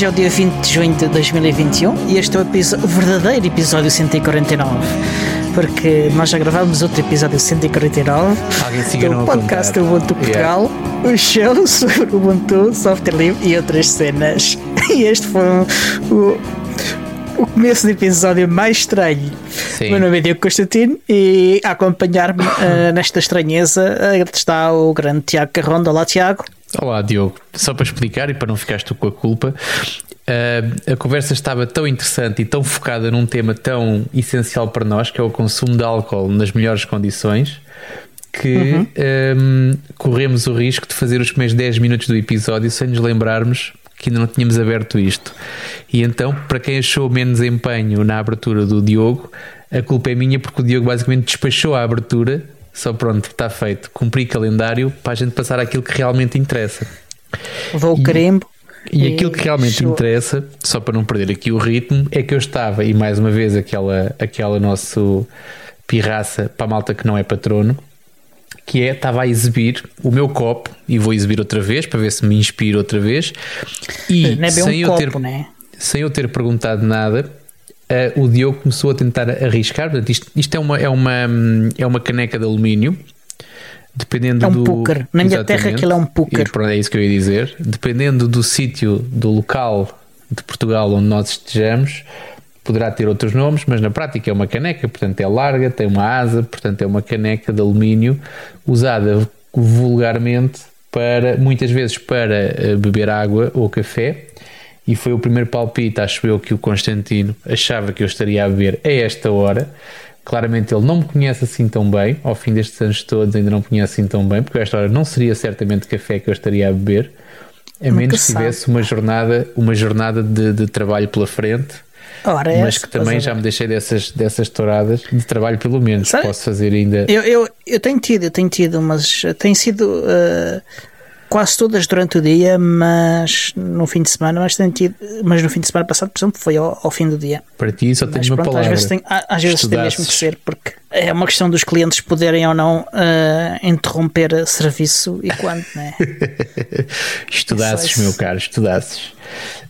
Hoje é o dia 20 de junho de 2021 e este é o, episódio, o verdadeiro episódio 149. Porque nós já gravámos outro episódio 149 Alguém se do podcast contar. Ubuntu Portugal, o show sobre Ubuntu, software livre e outras cenas. E este foi o, o começo do episódio mais estranho. Sim. Meu nome é Diogo Constantino e a acompanhar-me eh, nesta estranheza eh, está o grande Tiago Carronda. Olá, Tiago. Olá, Diogo. Só para explicar e para não ficares tu com a culpa, ah, a conversa estava tão interessante e tão focada num tema tão essencial para nós, que é o consumo de álcool nas melhores condições, que ah, corremos o risco de fazer os primeiros 10 minutos do episódio sem nos lembrarmos que ainda não tínhamos aberto isto. E então, para quem achou menos empenho na abertura do Diogo, a culpa é minha porque o Diogo basicamente despachou a abertura. Só pronto, está feito. Cumpri calendário para a gente passar àquilo que realmente interessa. Vou o carimbo. E aquilo que realmente chegou- interessa, só para não perder aqui o ritmo, é que eu estava, e mais uma vez aquela, aquela nosso pirraça para a malta que não é patrono, que é, estava a exibir o meu copo, e vou exibir outra vez, para ver se me inspiro outra vez, e é sem, um eu copo, ter, né? sem eu ter perguntado nada, eh, o Diogo começou a tentar arriscar, portanto isto, isto é, uma, é, uma, é uma caneca de alumínio, dependendo É um do... púcar. Na minha terra aquilo é um púcar. E pronto, é isso que eu ia dizer. Dependendo do sítio, do local de Portugal onde nós estejamos, poderá ter outros nomes, mas na prática é uma caneca, portanto é larga, tem uma asa, portanto é uma caneca de alumínio usada vulgarmente para, muitas vezes para eh, beber água ou café. E foi o primeiro palpite, acho eu, que o Constantino achava que eu estaria a beber a esta hora. Claramente ele não me conhece assim tão bem, ao fim destes anos todos ainda não me conhece assim tão bem, porque a esta hora não seria certamente café que eu estaria a beber, a menos que sabe. tivesse uma jornada, uma jornada de, de trabalho pela frente, Ora, mas que também já ver? me deixei dessas, dessas touradas de trabalho pelo menos. Sabe- Posso fazer ainda. Eu, eu, eu tenho tido, eu tenho tido, mas tem sido eh, quase todas durante o dia, mas no fim de semana, mas tido, mas no fim de semana passado, por exemplo, foi ao, ao fim do dia. Para ti só tenho Mas uma pronto, às palavra. vezes tem, às vezes tem mesmo que ser, porque é uma questão dos clientes poderem ou não eh, interromper serviço e quando, né? estudasses, é- meu caro, estudasses.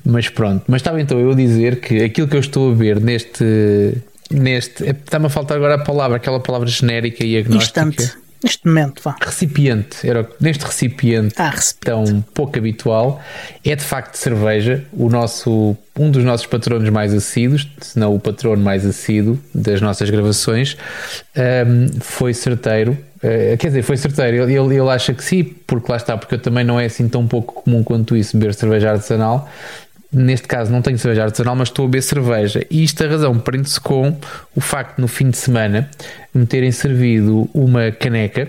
Mas pronto, mas estava então eu a dizer que aquilo que eu estou a ver neste. neste é- Está-me a faltar agora a palavra, aquela palavra genérica e agnóstica. Instante, neste momento, vá. Recipiente, era neste recipiente Ah, recipiente. tão pouco habitual, é de facto cerveja. O nosso, um dos nossos patronos mais assíduos, se não o patrono mais assíduo das nossas gravações, ahm, foi certeiro. Eh, quer dizer, foi certeiro. Ele, ele, ele acha que sim, porque lá está, porque eu também não é assim tão pouco comum quanto isso beber cerveja artesanal. Neste caso, não tenho cerveja artesanal, mas estou a beber cerveja. E isto a razão prende-se com o facto de no fim de semana me terem servido uma caneca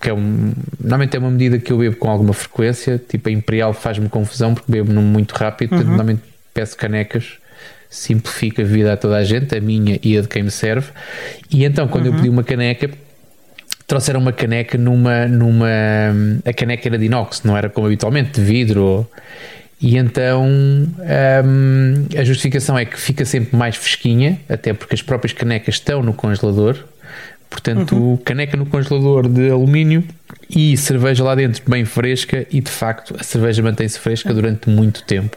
que é um, normalmente é uma medida que eu bebo com alguma frequência, tipo a Imperial faz-me confusão porque bebo muito rápido, portanto, normalmente peço canecas, simplifica a vida a toda a gente, a minha e a de quem me serve. E então, quando eu pedi uma caneca, trouxeram uma caneca numa, numa. A caneca era de inox, não era como habitualmente, de vidro. ou- E então hum, a justificação é que fica sempre mais fresquinha, até porque as próprias canecas estão no congelador. Portanto, caneca no congelador de alumínio e cerveja lá dentro bem fresca. E de facto, a cerveja mantém-se fresca durante muito tempo.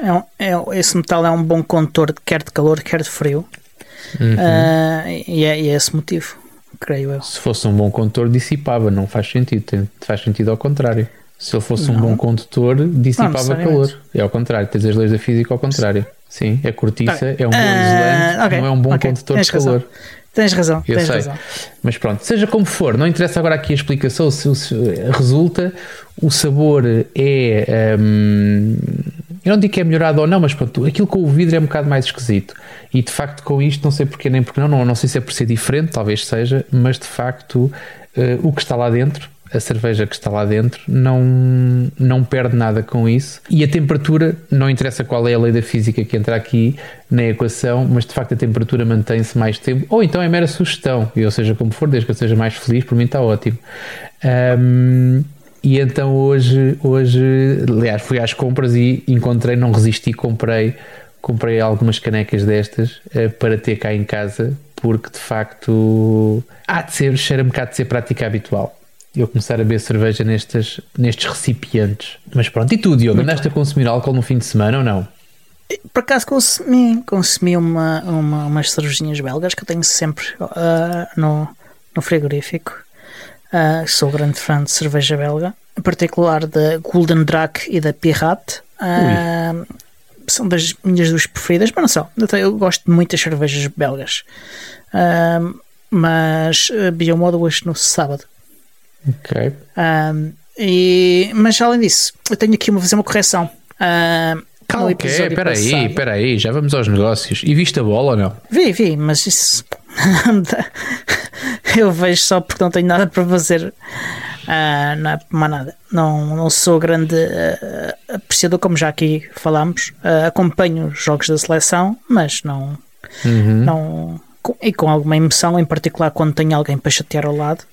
É um- é um- esse metal é um bom condutor, quer de calor, quer de frio. Uhum. Ah, e, é, e é esse motivo, creio eu. Se fosse um bom condutor, dissipava. Não faz sentido. Faz sentido ao contrário. Se ele fosse um bom condutor, dissipava calor. É ao contrário. Tens as leis da física ao contrário. Sim, a cortiça é um bom Ah, isolante, ok, não é um bom ok, condutor tens de razão. calor. Tens razão, Eu tens sei. razão. Mas pronto, seja como for, não interessa agora aqui a explicação. Se, se resulta, o sabor é. hum, eu não digo que é melhorado ou não, mas pronto, aquilo com o vidro é um bocado mais esquisito. E de facto, com isto, não sei porquê nem porque não, não, não sei se é por ser diferente, talvez seja, mas de facto, eh, o que está lá dentro, a cerveja que está lá dentro, não, não perde nada com isso. E a temperatura, não interessa qual é a lei da física que entra aqui na equação, mas de facto a temperatura mantém-se mais tempo, ou então é mera sugestão, e ou seja, como for, desde que eu seja mais feliz, por mim está ótimo. Ahm, e então hoje, hoje, aliás, fui às compras e encontrei, não resisti, comprei, comprei algumas canecas destas eh, para ter cá em casa, porque de facto há de ser, cheira-me cá de ser prática habitual. Eu começar a beber cerveja nestes, nestes recipientes. Mas pronto, e tu, Diogo, andaste a consumir álcool no fim de semana ou não? Por acaso consumi, consumi uma, uma, umas cervejinhas belgas que eu tenho sempre uh, no, no frigorífico. Uh, sou grande fã de cerveja belga, em particular da Golden Drac e da Pirate. Uh, são das minhas duas preferidas, mas não são. Eu gosto muito das cervejas belgas. Mas bebi uma ou duas no sábado. Ok. e, mas além disso, eu tenho aqui uma fazer uma correção. Uh, Calma, ok, espera aí, espera aí, já vamos aos negócios. E viste a bola ou não? Vi, vi, mas isso eu vejo só porque não tenho nada para fazer. Uh, não é mais nada. Não, não sou grande uh, apreciador, como já aqui falámos. Uh, acompanho os jogos da seleção, mas não. Uhum. não com, e com alguma emoção, em particular quando tenho alguém para chatear ao lado.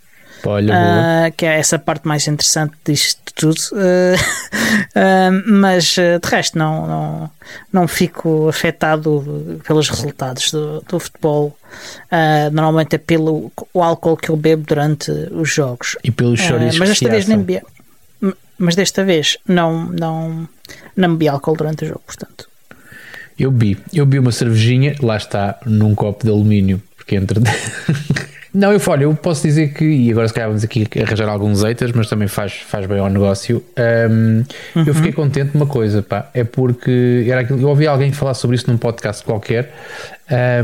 Olha, uh, que é essa parte mais interessante disto tudo. Uh, uh, mas de resto, não, não, não fico afetado pelos resultados do, do futebol. normalmente é pelo o álcool que eu bebo durante os jogos. E pelos choros Mas desta vez nem bebi. Mas desta vez não, não, não bebi álcool durante o jogo, portanto. Eu vi, eu vi uma cervejinha, lá está, num copo de alumínio, porque entre. Não, eu olha, eu posso dizer que, e agora se calhar vamos aqui arranjar alguns haters, mas também faz, faz bem ao negócio. Um, uhum. Eu fiquei contente de uma coisa, pá, é porque era aquilo, eu ouvi alguém falar sobre isso num podcast qualquer,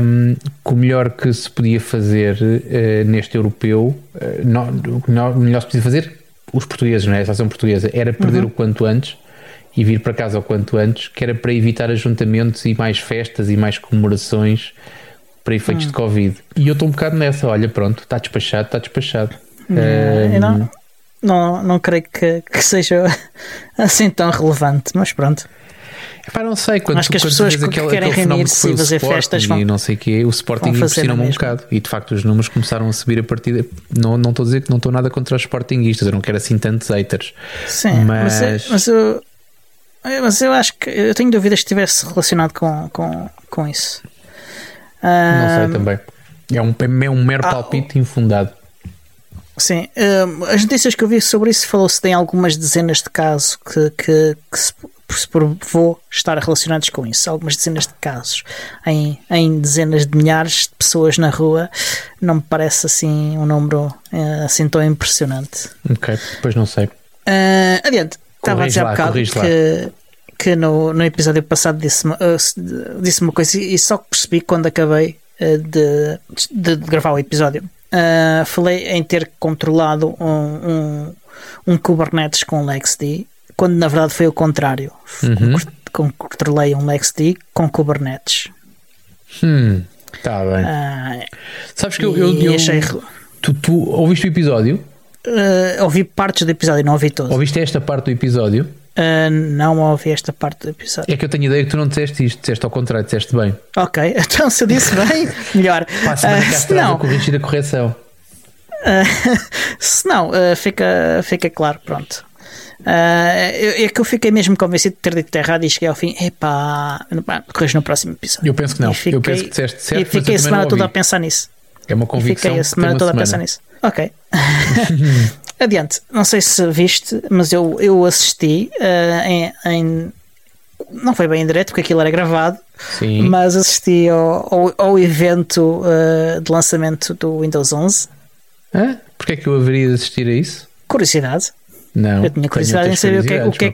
um, que o melhor que se podia fazer uh, neste europeu, uh, não, o melhor que se podia fazer, os portugueses, não é? A seleção portuguesa, era perder uhum. o quanto antes e vir para casa o quanto antes, que era para evitar ajuntamentos e mais festas e mais comemorações para efeitos hum. de Covid. E eu estou um bocado nessa, olha, pronto, está despachado, está despachado. um, não, não, não creio que, que, seja assim tão relevante, mas pronto. Epá, não sei, quando, Acho que as pessoas que aquele, querem reunir-se e fazer festas vão, e não sei o quê, o Sporting impressiona-me um bocado e de facto os números começaram a subir a partir de, não, não estou a dizer que não estou nada contra os Sportingistas, eu não quero assim tantos haters sim, mas, mas, mas eu mas eu acho que eu tenho dúvidas que estivesse relacionado com, com, com isso não sei também. É um, é um mero ah, palpite infundado. Sim, as notícias que eu vi sobre isso falou-se de algumas dezenas de casos que, que, que se, se provou estar relacionados com isso. Algumas dezenas de casos em, em dezenas de milhares de pessoas na rua. Não me parece assim um número uh, assim tão impressionante. Ok, depois não sei. Uh, adiante, estava a dizer há bocado que, que no, no episódio passado disse-me uh, disse uma coisa e só percebi quando acabei de, de, de, gravar o episódio. Uh, falei em ter controlado um, um, um, Kubernetes com LexD, quando na verdade foi o contrário. Uhum. Controlei um LexD com Kubernetes. Hum, tá bem. Uh, Sabes que eu, eu, eu achei... tu, tu ouviste o episódio? Uh, ouvi partes do episódio, não ouvi todo. Ouviste esta parte do episódio? Uh, não ouvi esta parte do episódio. É que eu tenho ideia que tu não disseste isto, disseste ao contrário, disseste bem. Ok, então se eu disse bem, melhor. Passa uh, se não, corrigir a correção. Uh, se não, uh, fica, fica claro, pronto. Uh, é que eu fiquei mesmo convencido de ter dito errado e cheguei ao fim. Epá, corrijo no próximo episódio. Eu penso que não. Fiquei, eu penso que disseste certo. E fiquei a semana toda a pensar nisso. É uma convicção. E fiquei a semana toda semana. a pensar nisso. Ok. Adiante, não sei se viste, mas eu, eu assisti uh, em, em, Não foi bem em direto, porque aquilo era gravado, Sim. mas assisti ao, ao, ao evento uh, de lançamento do Windows 11. Hã? Porquê é que eu haveria de assistir a isso? Curiosidade. Não. Eu tinha curiosidade em saber o que, é, o, que é,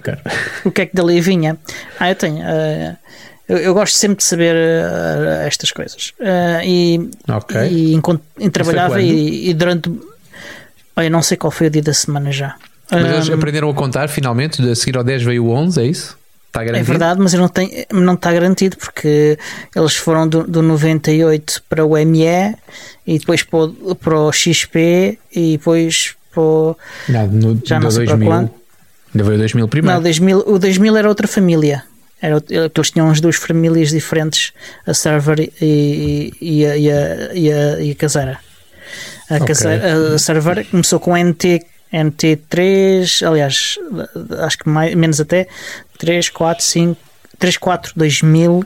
o que é que dali vinha. Ah, eu tenho. Uh, eu, eu, gosto sempre de saber uh, estas coisas. Uh, e, okay. e, e, trabalhava e, e, durante Olha, não sei qual foi o dia da semana já. Mas eles um, aprenderam a contar finalmente, a seguir ao 10 veio o 11, é isso? Está garantido? É verdade, mas eu não, tenho, não está garantido porque eles foram do, do 98 para o ME e depois para o, para o XP e depois para o. Não, no, já não sei 2000, para. Ainda veio o 2000 primeiro. Não, 2000, o 2000 era outra família. Era, eles tinham as duas famílias diferentes, a server e, e, e, a, e, a, e, a, e a okay. a, a server começou com NT, NT3, aliás, acho que mais, menos até 3, 4, 5, 3, 4, 2000.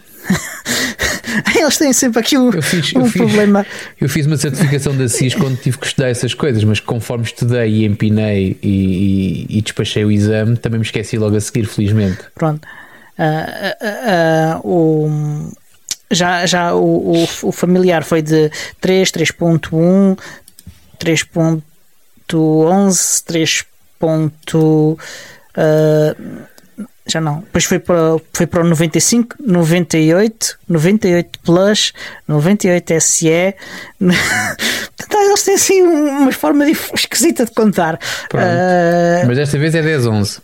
Eles têm sempre aqui um, fiz, um eu fiz, problema. Eu fiz uma certificação da CIS quando tive que estudar essas coisas, mas conforme estudei e empinei e, e, e despachei o exame, também me esqueci logo a seguir, felizmente. Pronto. Uh, uh, uh, o, já já o, o, o, familiar foi de 3, 3.1, 3.11, 3. já não, depois foi para, foi para o 95, 98, 98 Plus, 98 SE. Eles têm assim uma forma esquisita de contar. Uh, mas desta vez é 10, 11.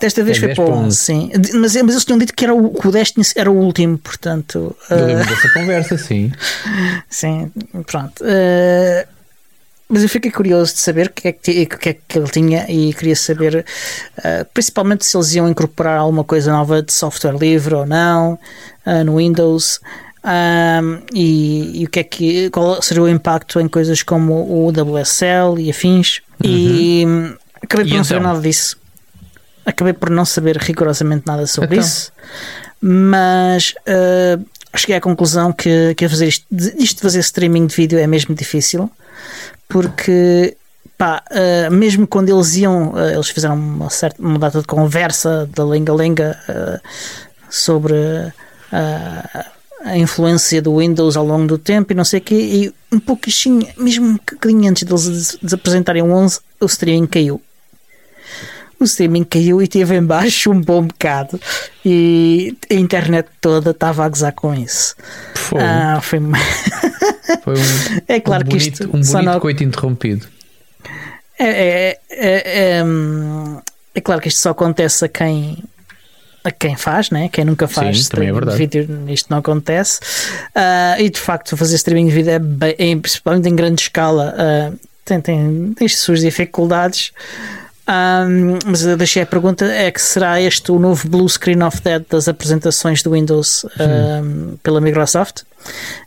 Desta vez é foi para o 11, sim. Mas, mas eles tinham dito que, era o, que o Destiny era o último, portanto. Eu lembro uh, dessa conversa, sim. Sim, pronto. Uh, mas eu fiquei curioso de saber o que, é que, que, é que ele tinha e queria saber, uh, principalmente se eles iam incorporar alguma coisa nova de software livre ou não uh, no Windows. Um, e, e, o que é que qual seria o impacto em coisas como o WSL e afins uhum. e acabei por e não então? saber nada disso acabei por não saber rigorosamente nada sobre então. isso mas uh, cheguei à conclusão que, que fazer isto, isto de fazer streaming de vídeo é mesmo difícil porque pá, uh, mesmo quando eles iam, uh, eles fizeram uma, certa, uma data de conversa da lenga-lenga uh, sobre a influência do Windows ao longo do tempo e não sei o quê, e um pouquinho, mesmo um bocadinho antes deles des apresentarem o 11, o streaming caiu. O streaming caiu e teve em baixo um bom bocado e a internet toda estava a gozar com isso. Foi. Ah, foi... Foi um, é claro um bonito, que isto um bonito não... coito interrompido. É, é, é, é, é, claro que isto só acontece a quem a quem faz, né? quem nunca faz Sim, streaming de vídeo, isto não acontece. Uh, e de facto, fazer streaming de vídeo é, bem, é principalmente em grande escala, uh, tem, tem, tem as suas dificuldades. Um, mas eu deixei a pergunta: é que será este o novo Blue Screen of Dead das apresentações do Windows um, pela Microsoft?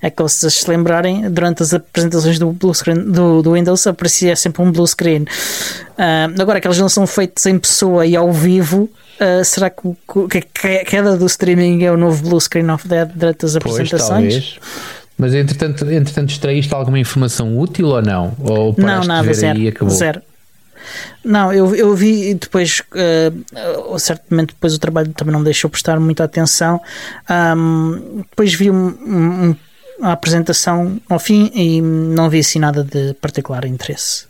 É que se se lembrarem, durante as apresentações do, blue screen, do, do Windows aparecia sempre um blue screen. Uh, agora que eles não são feitos em pessoa e ao vivo, uh, será que, que, a queda do streaming é o novo blue screen of Dead durante as apresentações? Pois, talvez. Mas entretanto, entretanto extraíste alguma informação útil ou não? Ou não, nada, zero. Zero. Não, eu, eu vi depois, uh, certamente depois o trabalho também não deixou prestar muita atenção. Um, depois vi um, um, a apresentação ao fim e não vi assim nada de particular interesse.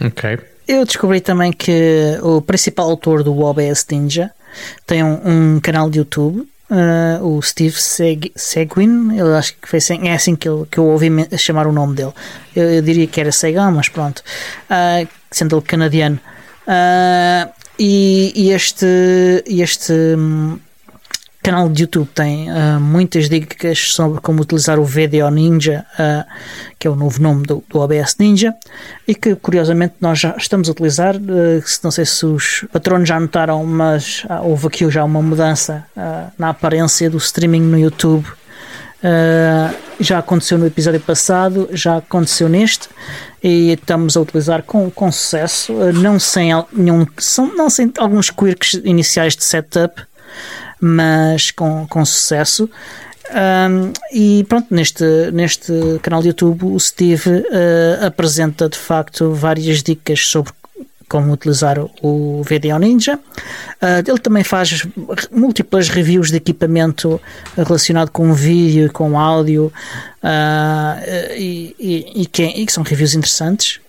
Ok. Eu descobri também que o principal autor do OBS Ninja tem um, um canal de YouTube Uh, o Steve Seg Seguin, eu acho que foi assim, é assim que eu, que eu ouvi chamar o nome dele. Eu, eu diria que era Segan, mas pronto, uh, sendo ele canadiano. Uh, e, e, este, este um, canal de YouTube tem uh, muitas dicas sobre como utilizar o VDO Ninja, uh, que é o novo nome do, do, OBS Ninja, e que curiosamente nós já estamos a utilizar. Uh, não sei se os patronos já notaram, mas houve aqui já uma mudança na aparência do streaming no YouTube. já aconteceu no episódio passado, já aconteceu neste e estamos a utilizar com, com sucesso, não sem nenhum, não sem alguns quirks iniciais de setup, mas com, com sucesso. Um, e pronto, neste, neste canal de YouTube o Steve uh, apresenta de facto várias dicas sobre como utilizar o VDO Ninja. Uh, ele também faz múltiplas reviews de equipamento relacionado com vídeo e com áudio uh, e, e, e, que, e, que, são reviews interessantes.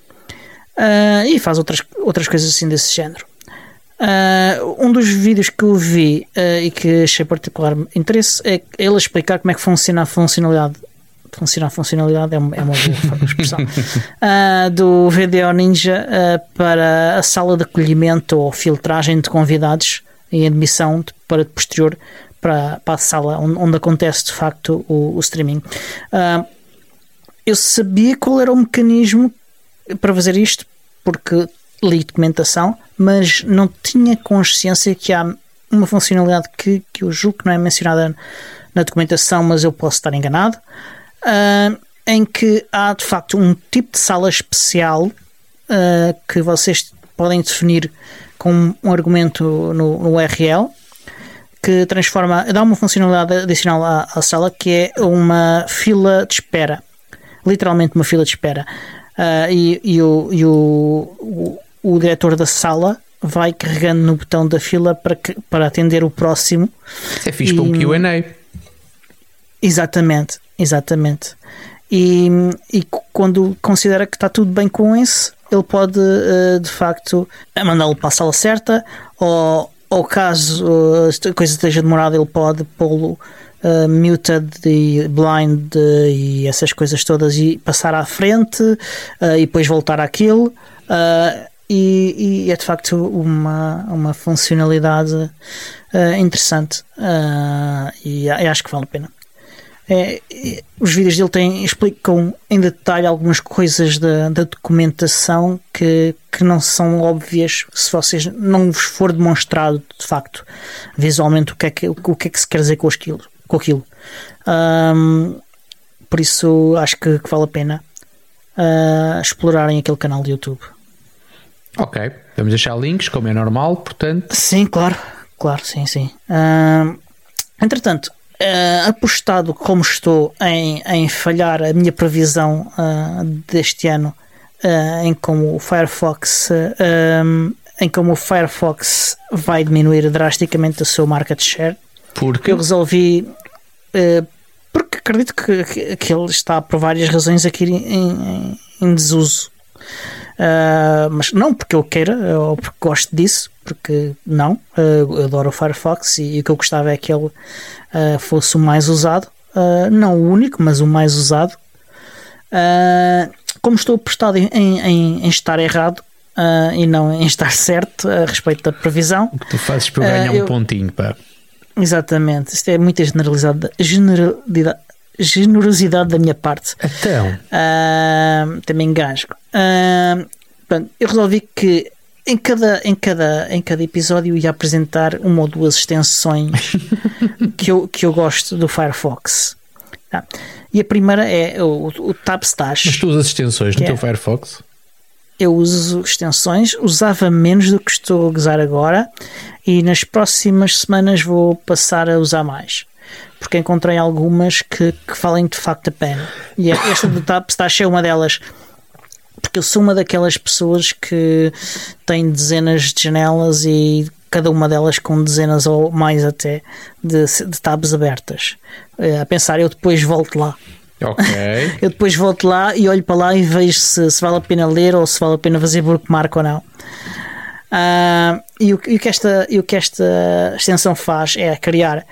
E faz outras, outras coisas assim desse género. Uh, um dos vídeos que eu vi uh, e que achei particular interesse é ele explicar como é que funciona a funcionalidade. Funciona a funcionalidade é uma, é uma boa expressão. Uh, do VDO Ninja para a sala de acolhimento ou filtragem de convidados em admissão de, para posterior para, para a sala onde, onde acontece de facto o, o streaming. eu sabia qual era o mecanismo para fazer isto porque li documentação, mas não tinha consciência que há uma funcionalidade que, que eu julgo que não é mencionada na documentação, mas eu posso estar enganado, uh, em que há de facto um tipo de sala especial uh, que vocês podem definir com um argumento no, no URL que transforma, dá uma funcionalidade adicional à, à sala que é uma fila de espera. Literalmente uma fila de espera. Uh, e, e, o, e o, o, o, diretor da sala vai carregando no botão da fila para, que, para atender o próximo. Isso é fixe e, para um QA. Exatamente, exatamente. E, e quando considera que está tudo bem com esse, ele pode uh, de facto mandá-lo para a sala certa ou, ou caso uh, a coisa esteja demorada, ele pode pô-lo uh, muted e blind e essas coisas todas e passar à frente uh, e depois voltar àquilo. Uh, e, e, é de facto uma, uma funcionalidade interessante e, e acho que vale a pena. É, os vídeos dele têm, explicam em detalhe algumas coisas da, da, documentação que, que não são óbvias se vocês não vos for demonstrado de facto visualmente o que é que, o que, é que se quer dizer com aquilo com aquilo. Um, por isso acho que, que vale a pena uh, explorarem aquele canal de YouTube. Ok, vamos deixar links, como é normal, portanto. Sim, claro, claro, sim, sim. Uh, entretanto, uh, apostado como estou em, em falhar a minha previsão uh, deste ano, em como o Firefox. Um, em como o Firefox vai diminuir drasticamente o seu market share, porque eu resolvi porque acredito que, que, ele está por várias razões aqui em, em, em desuso. Uh, mas não porque eu queira ou porque gosto disso, porque não, uh, eu adoro o Firefox e, e, o que eu gostava é que ele uh, fosse o mais usado, não o único, mas o mais usado. como estou apostado em, em, em estar errado e não em estar certo a respeito da previsão, o que tu fazes para ganhar um pontinho, pá. Exatamente, isto é muita generalidade, generalidade, generosidade da minha parte. Então, uh, também engasgo. Uh, eu resolvi que em cada, em, cada, em cada episódio ia apresentar uma ou duas extensões que, eu, que eu gosto do Firefox. Tá? E a primeira é o, o TabStash. Mas tu usas extensões no é, teu Firefox? Eu uso extensões, usava menos do que estou a usar agora, e nas próximas semanas vou passar a usar mais porque encontrei algumas que, que valem de facto a pena. E é, esta do Tapstash é uma delas porque eu sou uma daquelas pessoas que tem dezenas de janelas e cada uma delas com dezenas ou mais até de, de tabs abertas. É, a pensar eu depois volto lá. Ok. eu depois volto lá e olho para lá e vejo se, se vale a pena ler ou se vale a pena fazer bookmark ou não. Uh, e, o, e, o que esta, e o que esta extensão faz é criar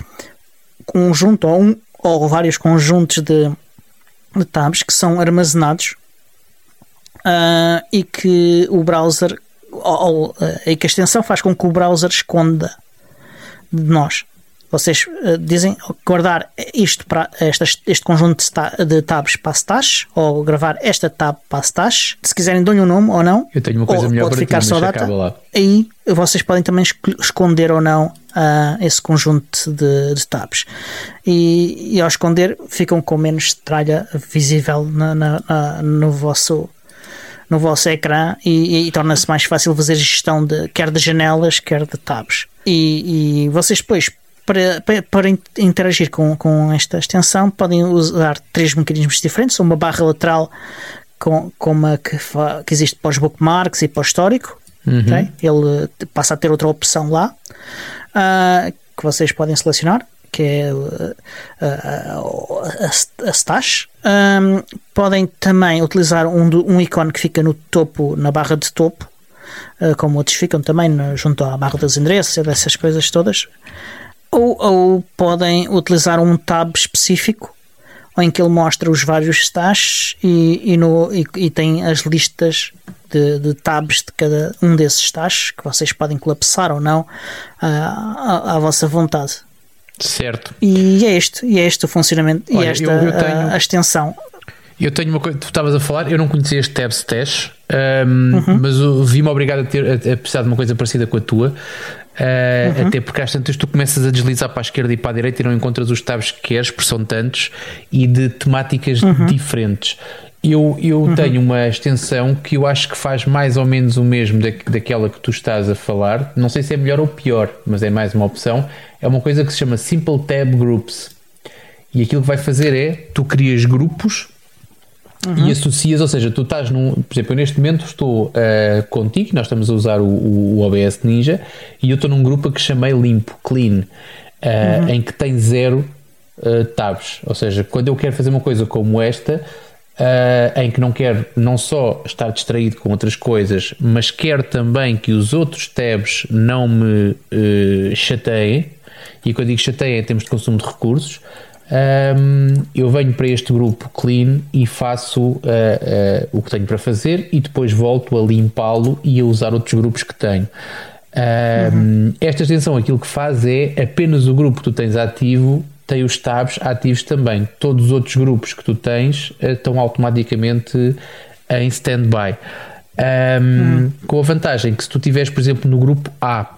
conjunto ou, um, ou vários conjuntos de, de tabs que são armazenados uh, e que o browser ou, ou, uh, e que a extensão faz com que o browser esconda de nós. Vocês uh, dizem guardar isto para esta, este conjunto de tabs para stash ou gravar esta tab para stash. Se quiserem, dão-lhe um nome ou não. Eu tenho uma coisa melhor pode para ficar ti, só data. Aí vocês podem também esconder ou não uh, esse conjunto de, de tabs. E, e, ao esconder, ficam com menos tralha visível na, na, na, no vosso no vosso ecrã e, e, e torna-se mais fácil fazer gestão de quer de janelas, quer de tabs. E, e vocês depois para, para, para, interagir com, com esta extensão, podem usar três mecanismos diferentes: uma barra lateral com, com uma que, que existe para os bookmarks e para o histórico. Uhum. Okay? Ele passa a ter outra opção lá uh, que vocês podem selecionar, que é uh, uh, a, a stash. Um, podem também utilizar um, um ícone que fica no topo, na barra de topo, como outros ficam também junto à barra dos endereços, dessas coisas todas ou, ou podem utilizar um tab específico em que ele mostra os vários stashes e, e, no, e, e tem as listas de, de, tabs de cada um desses stashes que vocês podem colapsar ou não à, à, à vossa vontade. Certo. E é este, e é este o funcionamento Olha, e esta eu, eu tenho, a, a, extensão. Eu tenho uma coisa, tu estavas a falar, eu não conhecia este tab stash, um, uhum. mas vi-me obrigado a, ter, a, a precisar de uma coisa parecida com a tua. Uh, uhum. Até porque às tantas tu começas a deslizar para a esquerda e para a direita e não encontras os tabs que queres, porque são tantos e de temáticas uhum. diferentes. eu, eu uhum. tenho uma extensão que eu acho que faz mais ou menos o mesmo da, daquela que tu estás a falar. Não sei se é melhor ou pior, mas é mais uma opção. É uma coisa que se chama Simple Tab Groups. E aquilo que vai fazer é tu crias grupos uhum. e associas, ou seja, tu estás num. Por exemplo, eu neste momento estou uh, contigo, nós estamos a usar o, o, OBS Ninja e eu estou num grupo que chamei Limpo, Clean, uh, uhum. em que tem zero uh, tabs. Ou seja, quando eu quero fazer uma coisa como esta Uh, em que não quer não só estar distraído com outras coisas, mas quer também que os outros tabs não me uh, chateiem. E quando digo chateiem em termos de consumo de recursos, um, eu venho para este grupo clean e faço uh, o que tenho para fazer e depois volto a limpá-lo e a usar outros grupos que tenho. Um, uhum. Esta extensão aquilo que faz é apenas o grupo que tu tens ativo tem os tabs ativos também. Todos os outros grupos que tu tens uh, estão automaticamente em standby. Um, hum. Com a vantagem que se tu estiveres, por exemplo, no grupo A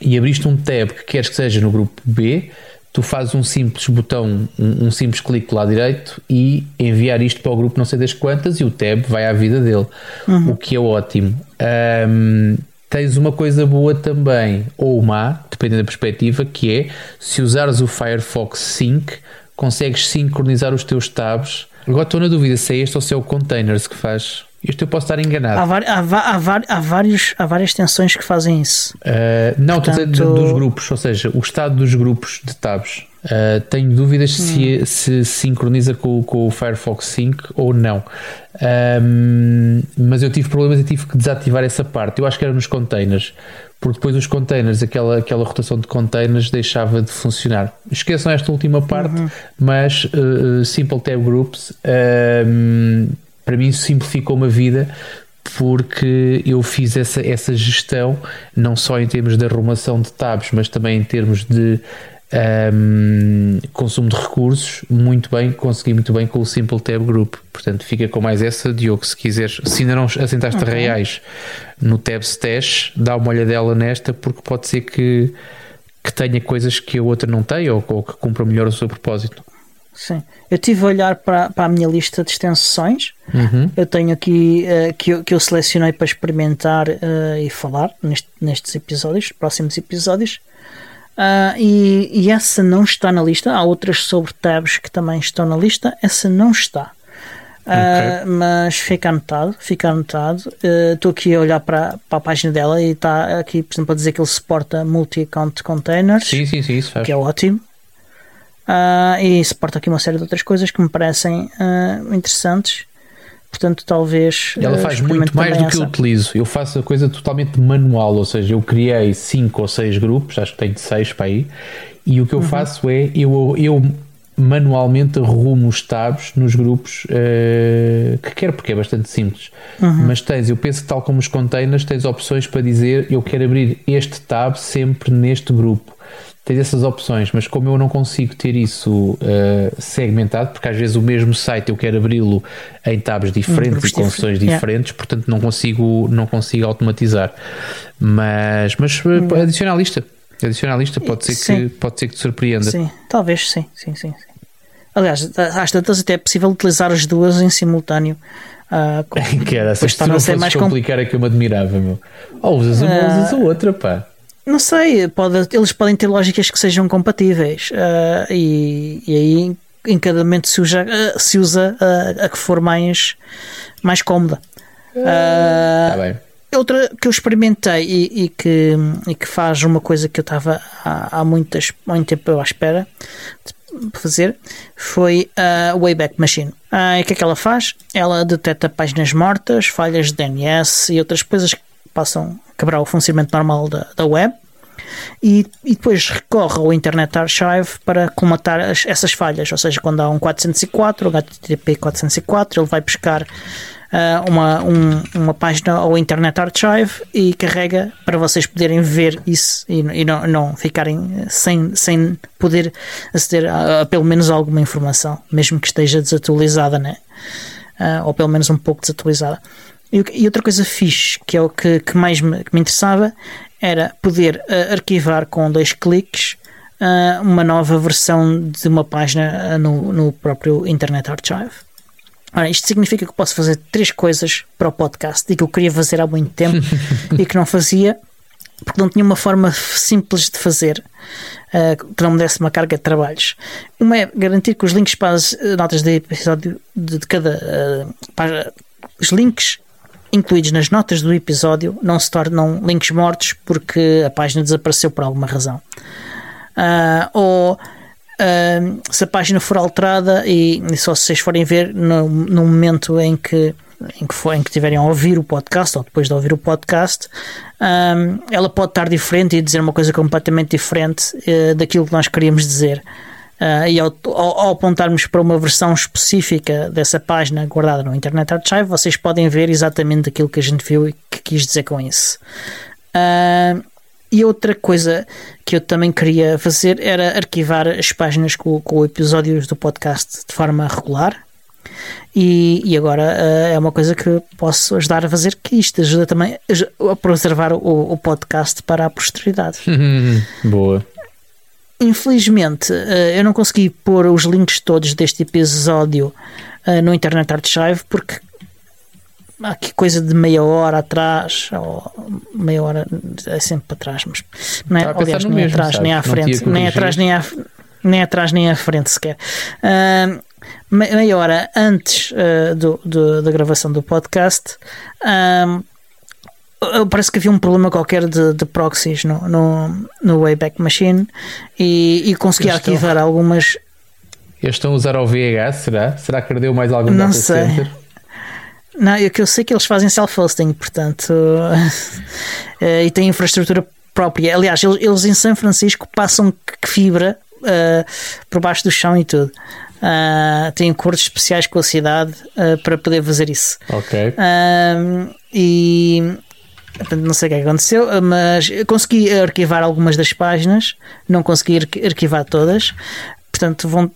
e abriste um tab que queres que seja no grupo B, tu fazes um simples botão, um, um, simples clique lá direito e enviar isto para o grupo não sei das quantas e o tab vai à vida dele, uhum. o que é ótimo. Um, tens uma coisa boa também, ou má, dependendo da perspectiva, que é se usares o Firefox Sync, consegues sincronizar os teus tabs. Agora estou na dúvida se é este ou se é o Containers que faz. Isto eu posso estar enganado. Há, há, há, há, vários, há várias extensões que fazem isso. Uh, não, Portanto... estou dos grupos, ou seja, o estado dos grupos de tabs. Uh, tenho dúvidas hum. se, se sincroniza com, com, o Firefox Sync ou não. Um, mas eu tive problemas e tive que desativar essa parte. Eu acho que era nos containers, porque depois os containers, aquela, aquela rotação de containers deixava de funcionar. Esqueçam esta última parte, uhum. mas uh, Simple Tab Groups um, para mim simplificou-me a vida porque eu fiz essa, essa gestão não só em termos de arrumação de tabs, mas também em termos de um, consumo de recursos, muito bem, consegui muito bem com o Simple Tab Group. Portanto, fica com mais essa, Diogo, se quiseres. Se ainda não assentaste uhum. reais no Tab Stash, dá uma olhadela nesta, porque pode ser que, que tenha coisas que a outra não tem ou, ou que cumpra melhor o seu propósito. Sim, eu tive a olhar para, para a minha lista de extensões. Uhum. Eu tenho aqui uh, que, eu, que eu selecionei para experimentar uh, e falar neste, nestes episódios, próximos episódios. Uh, e, e, essa não está na lista. Há outras sobre tabs que também estão na lista. Essa não está. Uh, okay. Mas fica anotado. Fica anotado. Estou uh, aqui a olhar para, para a página dela e está aqui, por exemplo, a dizer que ele suporta multi-account containers. Sim, sim, sim, isso faz. Que é ótimo. E suporta aqui uma série de outras coisas que me parecem interessantes. Portanto, talvez. Ela eh, faz muito mais do que eu utilizo. Eu faço a coisa totalmente manual, ou seja, eu criei 5 ou 6 grupos, acho que tenho 6 para aí, e o que eu uhum. faço é eu, eu manualmente arrumo os tabs nos grupos uh, que quero, porque é bastante simples. Uhum. Mas tens, eu penso que tal como os containers, tens opções para dizer eu quero abrir este tab sempre neste grupo tens essas opções, mas como eu não consigo ter isso uh, segmentado, porque às vezes o mesmo site eu quero abri-lo em tabs diferentes e com opções diferentes, portanto não consigo, não consigo automatizar. Mas, mas uh, adiciona à lista. Adiciona à lista, pode ser, que, pode ser que te surpreenda. Sim, talvez sim, sim, sim. sim. Aliás, às tantas até é possível utilizar as duas em simultâneo. Uh, com, que era, se tu não mais complicar é que eu me admirava, meu. Ou usas uma ou usas a outra, pá. Não sei, pode, eles podem ter lógicas que sejam compatíveis uh, e, e, aí em cada momento se usa, uh, se usa uh, a que for mais, mais cómoda. Está bem. Outra que eu experimentei e, e, que, e que faz uma coisa que eu estava há, há muitas, muito tempo à espera de fazer foi a Wayback Machine. e o que é que ela faz? Ela detecta páginas mortas, falhas de DNS e outras coisas que possam quebrar o funcionamento normal da, da web e, e, depois recorre ao Internet Archive para comatar as, essas falhas, ou seja, quando há um 404, um HTTP 404, ele vai buscar uh, uma, um, uma página ao Internet Archive e carrega para vocês poderem ver isso e, e não, não, ficarem sem, sem poder aceder a, a, pelo menos alguma informação, mesmo que esteja desatualizada, né? Uh, ou pelo menos um pouco desatualizada. E, outra coisa fixe, que é o que, que mais me, que me interessava, era poder uh, arquivar com dois cliques uh, uma nova versão de uma página uh, no, no próprio Internet Archive. Ora, isto significa que posso fazer três coisas para o podcast e que eu queria fazer há muito tempo e que não fazia porque não tinha uma forma simples de fazer que não me desse uma carga de trabalhos. Uma é garantir que os links para as notas de episódio de, de cada. Para, os links incluídos nas notas do episódio não se tornam links mortos porque a página desapareceu por alguma razão. Uh, ou uh, se a página for alterada e, e só se vocês forem ver no, no momento em que em que, for, em que tiverem a ouvir o podcast ou depois de ouvir o podcast, um, ela pode estar diferente e dizer uma coisa completamente diferente uh, daquilo que nós queríamos dizer. Uh, e ao, ao, ao, apontarmos para uma versão específica dessa página guardada no Internet Archive, vocês podem ver exatamente aquilo que a gente viu e que quis dizer com isso. Uh, e outra coisa que eu também queria fazer era arquivar as páginas com, com episódios do podcast de forma regular, e, e agora uh, é uma coisa que posso ajudar a fazer, que isto ajuda também a preservar o, o podcast para a posteridade. Boa. Infelizmente, uh, eu não consegui pôr os links todos deste episódio uh, no Internet Archive porque há aqui coisa de meia hora atrás, ou meia hora é sempre para trás, mas não é, aliás, nem mesmo, atrás, nem à frente, nem atrás, nem à, nem atrás, nem à frente sequer. Uh, meia hora antes uh, do, do, da gravação do podcast, um, parece que havia um problema qualquer de, de proxies no, no, no, Wayback Machine e, e consegui arquivar estão... algumas. Eles estão a usar o VH, será? Será que ardeu mais algum Não data sei. center? Não, é que eu sei que eles fazem self-hosting, portanto, eh, e têm infraestrutura própria. Aliás, eles, eles em São Francisco passam fibra uh, por baixo do chão e tudo. Uh, tem acordos especiais com a cidade uh, para poder fazer isso. Ok. Uh, e não sei o que é aconteceu, mas consegui arquivar algumas das páginas, não consegui arquivar todas. Portanto, vão,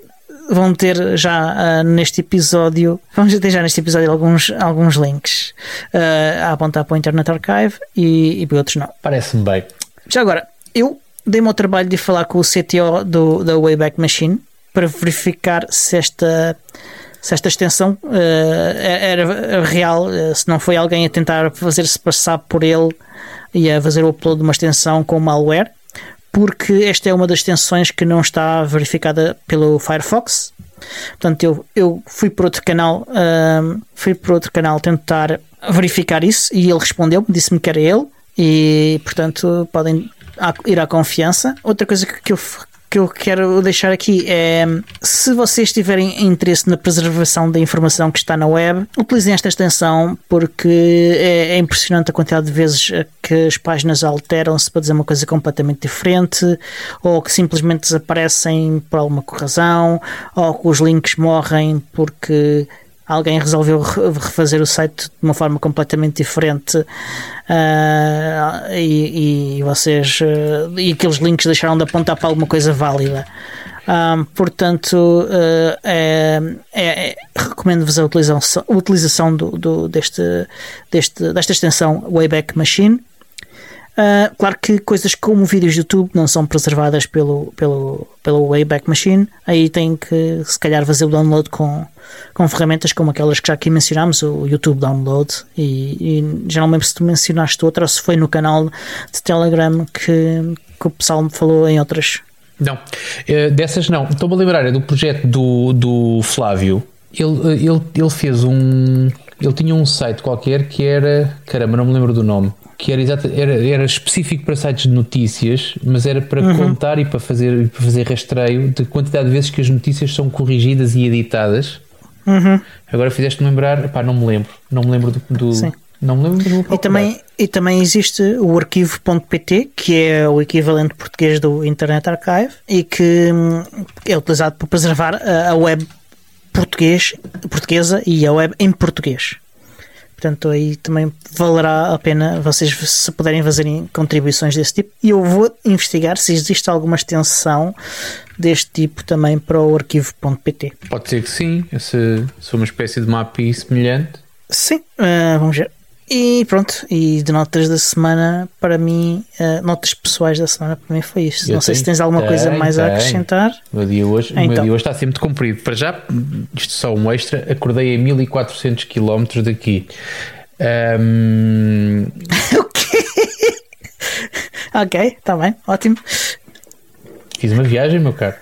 vão ter já neste episódio, vamos ter já neste episódio alguns, alguns links a apontar para o Internet Archive e, e para outros não. Parece-me bem. Já agora, eu dei-me ao trabalho de falar com o CTO do, da Wayback Machine para verificar se esta, se esta extensão uh, era real, uh, se não foi alguém a tentar fazer-se passar por ele e a fazer o upload de uma extensão com malware, porque esta é uma das extensões que não está verificada pelo Firefox. Portanto, eu, eu fui por outro canal, uh, fui por outro canal tentar verificar isso e ele respondeu, disse-me que era ele e, portanto, podem ir à confiança. Outra coisa que eu que eu quero deixar aqui é: se vocês tiverem interesse na preservação da informação que está na web, utilizem esta extensão porque é, é impressionante a quantidade de vezes que as páginas alteram-se para dizer uma coisa completamente diferente ou que simplesmente desaparecem por alguma razão ou que os links morrem porque alguém resolveu refazer o site de uma forma completamente diferente uh, e, e, vocês uh, e aqueles links deixaram de apontar para alguma coisa válida. Um, portanto, uh, é, é, recomendo-vos a utilização, a utilização do, do, deste, deste, desta extensão Wayback Machine. Uh, claro que coisas como vídeos do YouTube não são preservadas pelo, pelo, pelo Wayback Machine, aí tem que se calhar fazer o download com, com ferramentas como aquelas que já aqui mencionámos, o YouTube Download, e, e se tu mencionaste outra ou se foi no canal de Telegram que, que o pessoal me falou em outras. Não, uh, dessas não. Estou-me a lembrar é do projeto do, do Flávio. Ele, ele, ele fez um. Ele tinha um site qualquer que era. Caramba, não me lembro do nome que era, exato, era, era específico para sites de notícias, mas era para uhum. contar e para fazer, para fazer rastreio de quantidade de vezes que as notícias são corrigidas e editadas. Uhum. Agora fizeste-me lembrar, pá, não me lembro, não me lembro do. do Sim. Não me lembro e também, e também existe o arquivo.pt, que é o equivalente português do Internet Archive e que hum, é utilizado para preservar a web português, portuguesa e a web em português. Portanto, aí também valerá a pena vocês se puderem fazer contribuições desse tipo. E eu vou investigar se existe alguma extensão deste tipo também para o arquivo.pt. Pode ser que sim, se, se uma espécie de mapa semelhante. Sim, uh, vamos ver. E pronto, e de notas da semana, para mim, uh, notas pessoais da semana, para mim foi isto. Eu Não sei se tens alguma coisa mais a acrescentar. O meu dia hoje, então. o meu dia hoje está sempre comprido. Para já, isto só um extra, acordei a 1400 km daqui. Um... o quê? ok, está bem, ótimo. Fiz uma viagem, meu caro.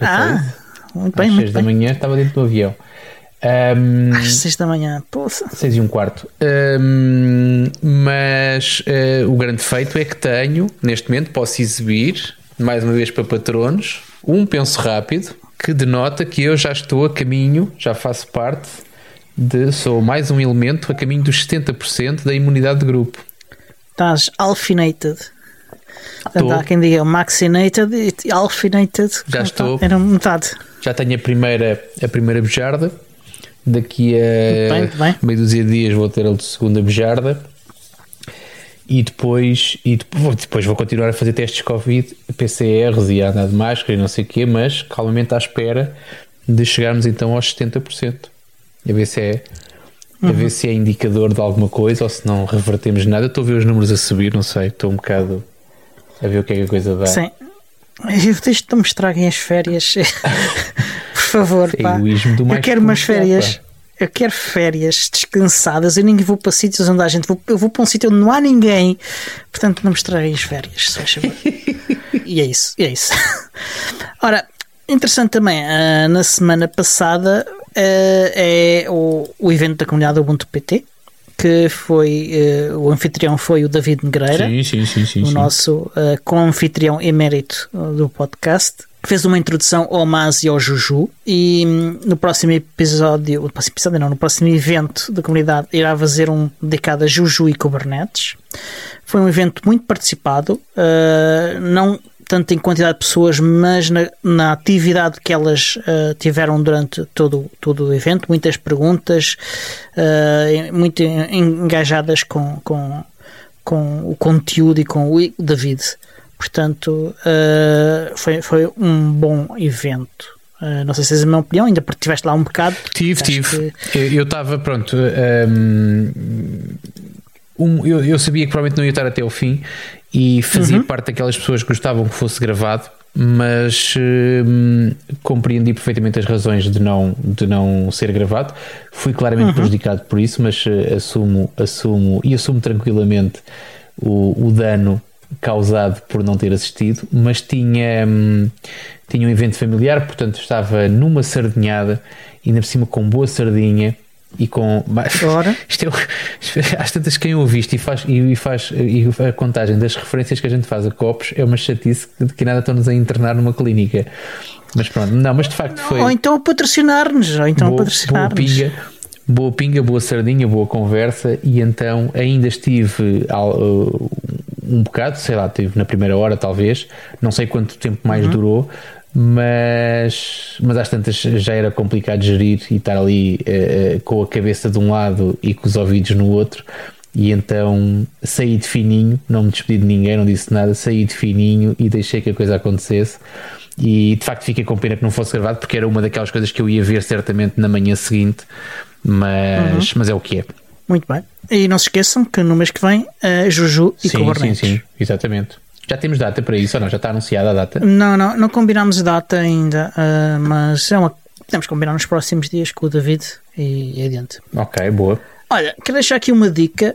Ah, muito bem, Às muito 6 da manhã estava dentro do avião. Um, Às 6 da manhã, poça. 6 e um quarto. Um, mas uh, o grande feito é que tenho, neste momento, posso exibir, mais uma vez para patronos, um penso rápido que denota que eu já estou a caminho, já faço parte de, sou mais um elemento a caminho dos 70% da imunidade de grupo. Estás alfinated. Portanto, há quem diga maxinated e alfinated. Já estou. Era metade. Já tenho a primeira, a primeira bejarda Daqui a bem, bem. meio dúzia de dias vou ter a segunda bejarda. E depois, e depois vou continuar a fazer testes Covid, PCRs e a andar de máscara e não sei o quê, mas calmamente à espera de chegarmos então aos 70%. A ver se é, uhum. a ver se é indicador de alguma coisa ou se não revertemos nada. Estou a ver os números a subir, não sei, estou um bocado a ver o que é que a coisa dá. Sim. Eu deixo-te me estraguem as férias. favor, pá. eu quero umas férias. Eu quero férias descansadas. Eu nem vou para sítios onde há gente. Eu vou para um sítio onde não há ninguém. Portanto, não me estraguem as férias, se faz e é isso, é isso. Ora, interessante também, uh, na semana passada uh, é o, o evento da comunidade Ubuntu PT que foi uh, o anfitrião foi o David Negreira, sim, sim, sim, o nosso uh, co-anfitrião emérito do podcast fez uma introdução ao Mas e ao Juju e hum, no próximo episódio, no próximo episódio não, no próximo evento da comunidade irá fazer um dedicado a Juju e Kubernetes. Foi um evento muito participado, uh, não tanto em quantidade de pessoas, mas na, na atividade que elas uh, tiveram durante todo, todo o evento, muitas perguntas, uh, muito engajadas com, com, com o conteúdo e com o David. Portanto, uh, foi, foi um bom evento. Uh, não sei se és a minha opinião, ainda porque estiveste lá um bocado. Tive, tive. Que... Eu estava, pronto. Um, um, eu, eu, sabia que provavelmente não ia estar até o fim e fazia uhum. parte daquelas pessoas que gostavam que fosse gravado, mas um, compreendi perfeitamente as razões de não, de não ser gravado. Fui claramente uhum. prejudicado por isso, mas uh, assumo, assumo e assumo tranquilamente o, o dano causado por não ter assistido, mas tinha, hum, tinha um evento familiar, portanto estava numa sardinhada, ainda por cima com boa sardinha e com. Ora. Isto é, às tantas quem ouviste e faz, e, faz e a contagem das referências que a gente faz a copos é uma chatice de que nada estão-nos a internar numa clínica. Mas pronto, não, mas de facto foi. Ou então a patrocinar-nos, ou então boa, patrocinar-nos. Boa pinga, boa pinga, boa sardinha, boa conversa, e então ainda estive um bocado, sei lá, tive na primeira hora talvez, não sei quanto tempo mais uhum. durou, mas, mas às tantas já era complicado gerir e estar ali uh, com a cabeça de um lado e com os ouvidos no outro. E então saí de fininho, não me despedi de ninguém, não disse nada, saí de fininho e deixei que a coisa acontecesse. E de facto fiquei com pena que não fosse gravado, porque era uma daquelas coisas que eu ia ver certamente na manhã seguinte, mas, uhum. mas é o que é. Muito bem. E não se esqueçam que no mês que vem, a Juju e sim, Kubernetes. Sim, sim, exatamente. Já temos data para isso ou não? Já está anunciada a data? Não, não, não combinámos data ainda, uh, mas é uma, podemos combinar nos próximos dias com o David e, e adiante. Ok, boa. Olha, quero deixar aqui uma dica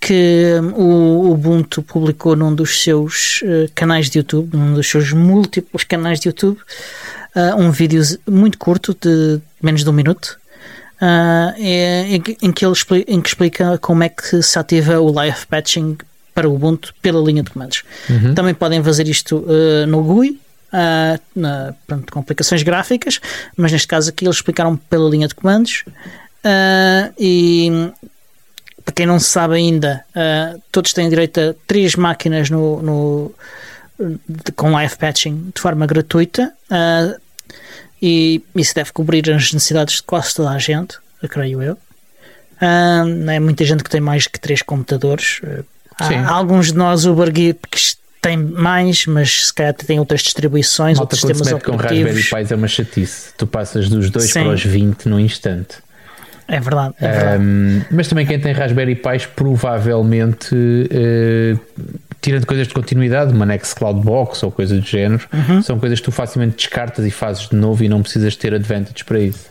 que o Ubuntu publicou num dos seus uh, canais de YouTube, num dos seus múltiplos canais de YouTube, uh, um vídeo muito curto de menos de um minuto, uh, em, em, que ele explica, em que explica como é que se ativa o live patching para o Ubuntu pela linha de comandos. Uhum. Também podem fazer isto uh, no GUI, uh, na, pronto, com aplicações gráficas, mas neste caso aqui eles explicaram pela linha de comandos. e para quem não sabe ainda, todos têm direito a três máquinas no, no de, com live patching de forma gratuita. E isso deve cobrir as necessidades de quase toda a gente, creio eu. não é muita gente que tem mais que três computadores. Há alguns de nós, Uber Geeks, têm mais, mas se calhar tem outras distribuições, Malta, outros sistemas operativos. com Raspberry Pi é uma chatice. Tu passas dos 2 para os 20 num instante. É verdade. É verdade. Um, mas também quem tem Raspberry Pis provavelmente uh, tirando coisas de continuidade, uma Nextcloud Box ou coisa do género, uhum. são coisas que tu facilmente descartas e fazes de novo e não precisas ter advantage para isso.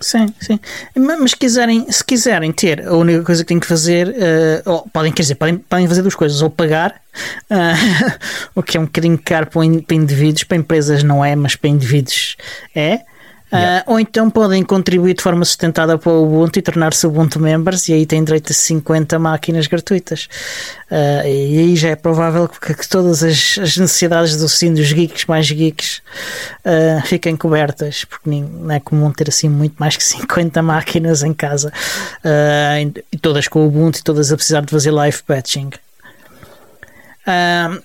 Sim, sim. Mas quiserem, se quiserem ter, a única coisa que têm que fazer, uh, ou, podem, quer dizer, podem, podem fazer duas coisas, ou pagar, uh, o que é um bocadinho caro para, para indivíduos, para empresas não é, mas para indivíduos é. Yeah. Uh, ou então podem contribuir de forma sustentada para o Ubuntu e tornar-se Ubuntu Members e aí têm direito a 50 máquinas gratuitas. Uh, e aí já é provável que, que todas as, as, necessidades do sim dos geeks mais geeks uh, fiquem cobertas, porque não é comum ter assim muito mais que 50 máquinas em casa e todas com o Ubuntu e todas a precisar de fazer live patching.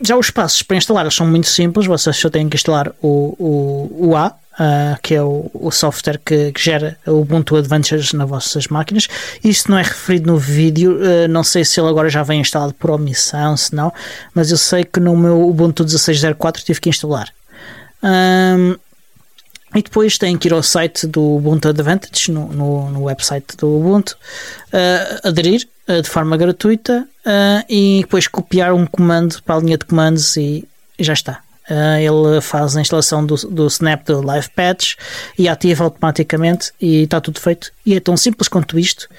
Já os passos para instalar são muito simples, vocês só têm que instalar o, o, o A, uh, que é o, o software que, que, gera o Ubuntu Adventures nas vossas máquinas. Isto não é referido no vídeo, uh, não sei se ele agora já vem instalado por omissão, se não, mas eu sei que no meu Ubuntu 16.04 tive que instalar. Um, e depois têm que ir ao site do Ubuntu Advantage, no, no, no website do Ubuntu, uh, aderir uh, de forma gratuita uh, e depois copiar um comando para a linha de comandos e já está. Uh, ele faz a instalação do, do Snap do Live Patch e ativa automaticamente e está tudo feito. E é tão simples quanto isto.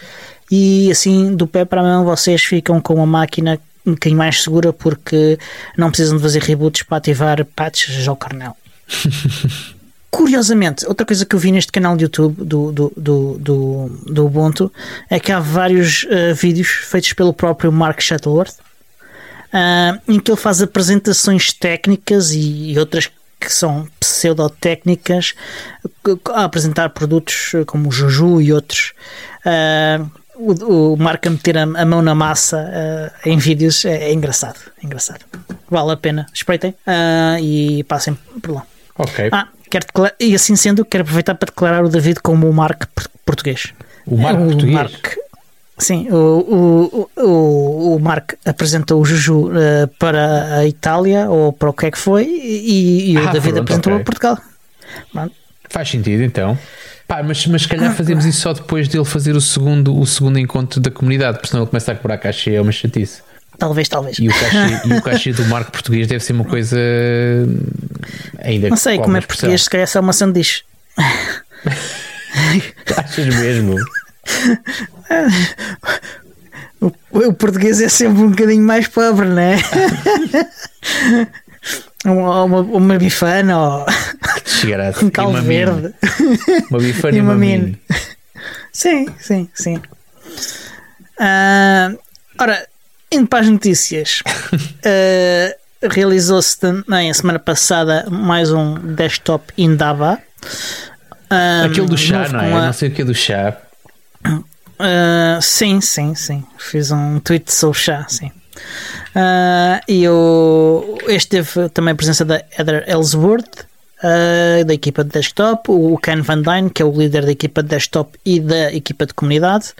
E assim, do pé para a mão, vocês ficam com uma máquina um bocadinho mais segura porque não precisam de fazer reboots para ativar patches ao kernel. Curiosamente, outra coisa que eu vi neste canal de YouTube do, do, do, do, do Ubuntu é que há vários uh, vídeos feitos pelo próprio Mark Shuttleworth uh, em que ele faz apresentações técnicas e, e outras que são pseudotécnicas a apresentar produtos como o Juju e outros. Uh, o, o Marco a meter a, a, mão na massa uh, em vídeos é, é, engraçado, é engraçado. Vale a pena, espreitem uh, e passem por lá. Ok. Ah, quero e assim sendo, quero aproveitar para declarar o David como o Marco português. O Marco é, português? Marco, Sim, o, o, o, o Mark apresentou o Juju uh, para a Itália ou para o que é que foi e, e ah, o David pronto, apresentou okay. a Portugal. Pronto. Faz sentido então. Pá, mas, mas se calhar fazemos isso só depois dele fazer o segundo, o segundo encontro da comunidade, porque senão ele começa a cobrar cachê, é uma chatice. Talvez, talvez. E o cachê, e o cachê do Marco português deve ser uma coisa ainda. Não sei, como é português, se calhar é só uma sanduíche. Achas mesmo? O, o, português é sempre um bocadinho mais pobre, não é? uma, uma, uma bifana ou um caldo verde. Uma bifana e uma, uma mine. Sim, sim, sim. Uh, ora, indo para as notícias, uh, realizou-se também a semana passada mais um desktop Indaba. Um, Aquele do chá, não é? A... Não sei o que é do chá. Uh, sim, sim, sim. Fiz um tweet sobre chá, sim. Uh, e o, este teve também a presença da Heather Ellsworth, uh, da equipa de desktop, o Ken Van Dyne, que é o líder da equipa de desktop e da equipa de comunidade,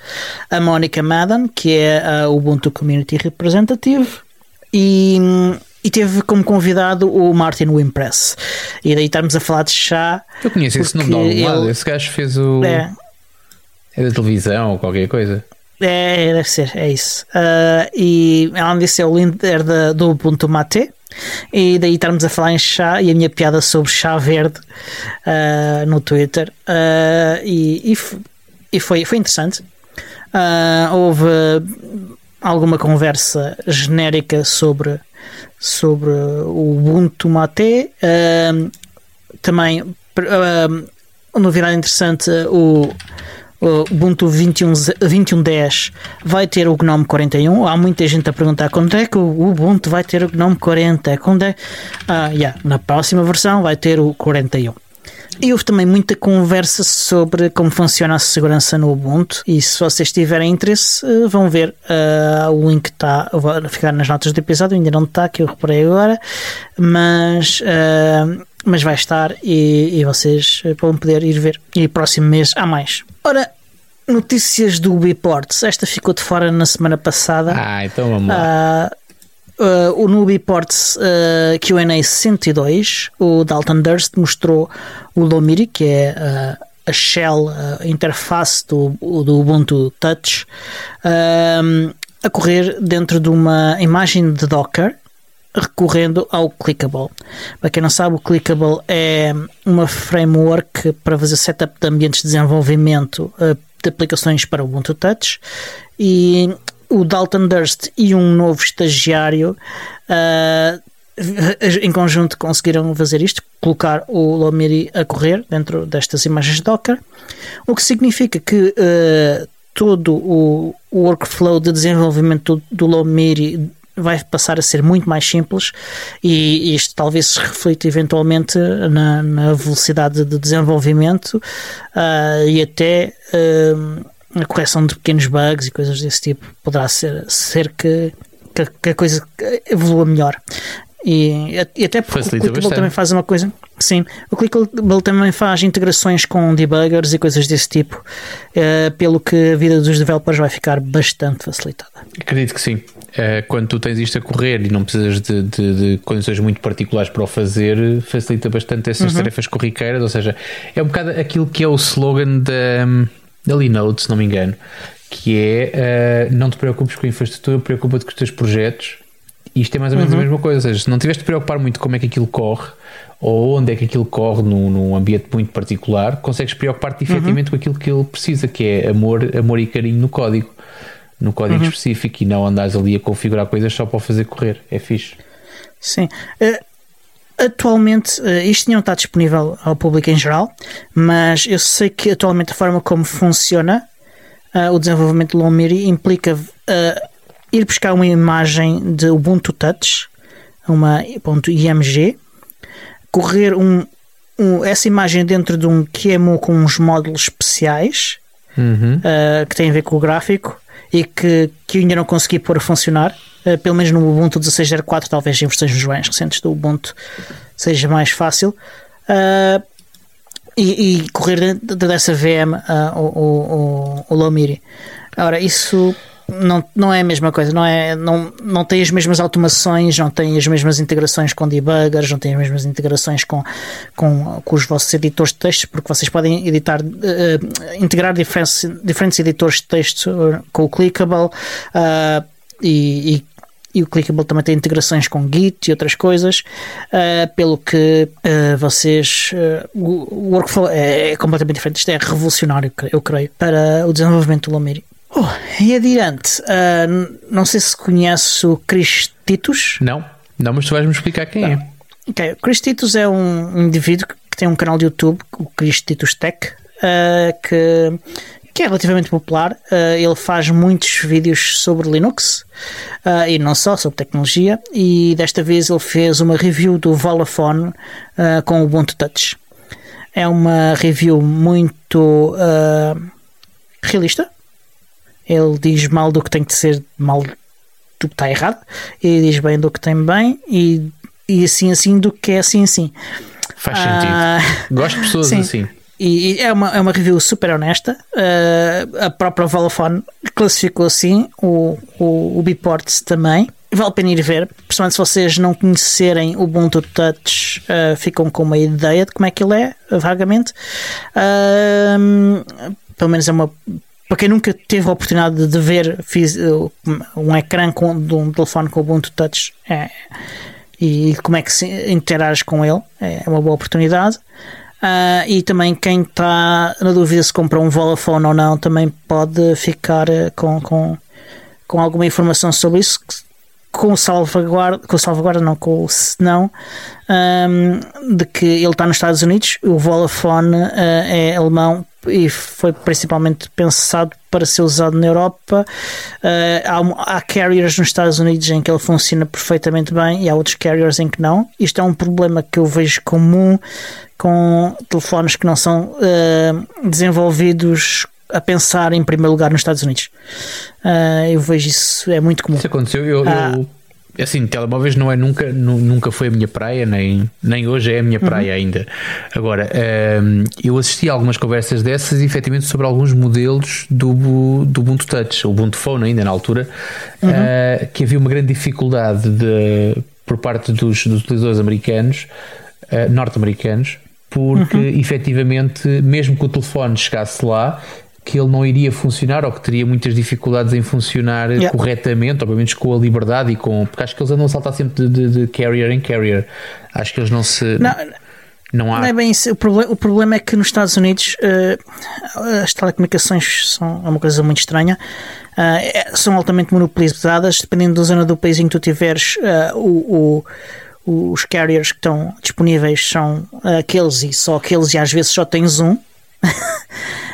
a Monica Madden, que é o Ubuntu Community Representative, e, e teve como convidado o Martin Wimpress. E daí estamos a falar de chá. Eu conheço esse nome de algum lado, esse gajo fez o. É, é da televisão ou qualquer coisa. É, deve ser, é isso. Uh, e além disso, é o líder da, do Ubuntu Mate. E daí estamos a falar em chá e a minha piada sobre chá verde uh, no Twitter. Uh, e, e, e, foi, foi interessante. houve alguma conversa genérica sobre, sobre o Ubuntu Mate. também, novidade interessante, o o Ubuntu 21.10 21 vai ter o GNOME 41. Há muita gente a perguntar quando é que o Ubuntu vai ter o GNOME 40. Quando é? Ah, yeah, na próxima versão vai ter o 41. E houve também muita conversa sobre como funciona a segurança no Ubuntu. E se vocês tiverem interesse, eh, vão ver. Uh, o link está a ficar nas notas do episódio. Ainda não está, que eu reparei agora. Mas. Uh, mas vai estar e, e vocês vão poder ir ver. E próximo mês há mais. Ora, notícias do Ubiports. Esta ficou de fora na semana passada. Ah, então vamos lá. Uh, uh, o no Ubiports uh, QA 102, o Dalton Durst mostrou o Lomiri, que é uh, a shell, a interface do, do Ubuntu Touch um, a correr dentro de uma imagem de Docker recorrendo ao Clickable. Para quem não sabe, o Clickable é uma framework para fazer setup de ambientes de desenvolvimento uh, de aplicações para o Ubuntu Touch e o Dalton Durst e um novo estagiário uh, em conjunto conseguiram fazer isto, colocar o Lomiri a correr dentro destas imagens Docker, o que significa que uh, todo o, workflow de desenvolvimento do, do Lomiri vai passar a ser muito mais simples e isto talvez se reflita eventualmente na, na velocidade de desenvolvimento uh, e até uh, a correção de pequenos bugs e coisas desse tipo poderá ser, ser que, que, que a coisa evolua melhor. E, e até porque Facilita o Clickable também faz uma coisa. Sim, o Clickable também faz integrações com debuggers e coisas desse tipo, uh, pelo que a vida dos developers vai ficar bastante facilitada. Acredito que sim. Uh, quando tu tens isto a correr e não precisas de, de, de, condições muito particulares para o fazer, facilita bastante essas uhum. tarefas corriqueiras. Ou seja, é um bocado aquilo que é o slogan da, da Linode, se não me engano, que é uh, não te preocupes com a infraestrutura, preocupa-te com os teus projetos isto é mais ou menos uhum. a mesma coisa, ou seja, se não tiveres de preocupar muito como é que aquilo corre ou onde é que aquilo corre num, num ambiente muito particular, consegues preocupar-te efetivamente uhum. com aquilo que ele precisa, que é amor, amor e carinho no código, no código uhum. específico e não andares ali a configurar coisas só para o fazer correr. É fixe. Sim. Uh, atualmente, uh, isto não está disponível ao público em geral, mas eu sei que atualmente a forma como funciona uh, o desenvolvimento do Lomiri implica ir buscar uma imagem de Ubuntu Touch, uma .img, correr um, um, essa imagem dentro de um QEMU com uns módulos especiais uhum. uh, que têm a ver com o gráfico e que, que ainda não consegui pôr a funcionar. Uh, pelo menos no Ubuntu 16.04, talvez em versões mais recentes do Ubuntu seja mais fácil. Uh, e, e, correr dentro dessa VM o, o, o, o Lomiri. Ora, isso não, não é a mesma coisa, não, é, não, não tem as mesmas automações, não tem as mesmas integrações com debuggers, não tem as mesmas integrações com, com, com os vossos editores de texto, porque vocês podem editar, uh, integrar diferentes, diferentes editores de texto eh, com o Clickable uh, e, e e o Clickable também tem integrações com Git e outras coisas, uh, pelo que uh, vocês. Uh, o workflow é, é, completamente diferente. Isto é revolucionário, eu creio, para o desenvolvimento do Lomiri. Oh, e adiante, uh, não sei se conhece o Chris Titus. Não, não, mas tu vais-me explicar quem é. Okay. O Chris Titus é um indivíduo que tem um canal de YouTube, o Chris Titus Tech, uh, que, que é relativamente popular. Uh, ele faz muitos vídeos sobre Linux e não só, sobre tecnologia. E desta vez ele fez uma review do Volafone com o Ubuntu Touch. É uma review muito realista ele diz mal do que tem que ser mal do que está errado e diz bem do que tem bem e, e assim assim do que é assim assim. Faz sentido. Ah, Gosto de pessoas sim. assim. E, e é, uma, é uma review super honesta. Uh, a própria Vodafone classificou assim, o, o, o Biports também. Vale a pena ir ver, principalmente se vocês não conhecerem o Ubuntu Touch, uh, ficam com uma ideia de como é que ele é, vagamente. Uh, pelo menos é uma para quem nunca teve a oportunidade de ver fiz, uh, um ecrã com, de um telefone com Ubuntu Touch é, e como é que se interage com ele, é uma boa oportunidade. Uh, e também quem está na dúvida se compra um Vodafone ou não também pode ficar uh, com, com, com alguma informação sobre isso com salvaguarda, com salvaguarda não, com o senão um, de que ele está nos Estados Unidos, o Vodafone uh, é alemão e foi principalmente pensado para ser usado na Europa. Uh, há, há, carriers nos Estados Unidos em que ele funciona perfeitamente bem e há outros carriers em que não. Isto é um problema que eu vejo comum com telefones que não são uh, desenvolvidos a pensar em primeiro lugar nos Estados Unidos. Uh, eu vejo isso, é muito comum. Isso aconteceu, eu, eu é assim, telemóveis não é nunca, nunca foi a minha praia, nem, nem hoje é a minha praia uhum. ainda. Agora, um, eu assisti a algumas conversas dessas, efetivamente, sobre alguns modelos do, do Ubuntu Touch, o Ubuntu Phone ainda na altura, uhum. uh, que havia uma grande dificuldade de, por parte dos, dos utilizadores americanos, uh, norte-americanos, porque uhum. efetivamente, mesmo que o telefone chegasse lá, que ele não iria funcionar ou que teria muitas dificuldades em funcionar yeah. corretamente, obviamente com a liberdade e com. Porque acho que eles andam a saltar sempre de, de, de carrier em carrier. Acho que eles não se. Não, não, há... não é bem isso. O, problema, o problema é que nos Estados Unidos uh, as telecomunicações são é uma coisa muito estranha. Uh, são altamente monopolizadas, dependendo da zona do país em que tu tiveres, uh, o, o, os carriers que estão disponíveis são aqueles e só aqueles, e às vezes só tens um.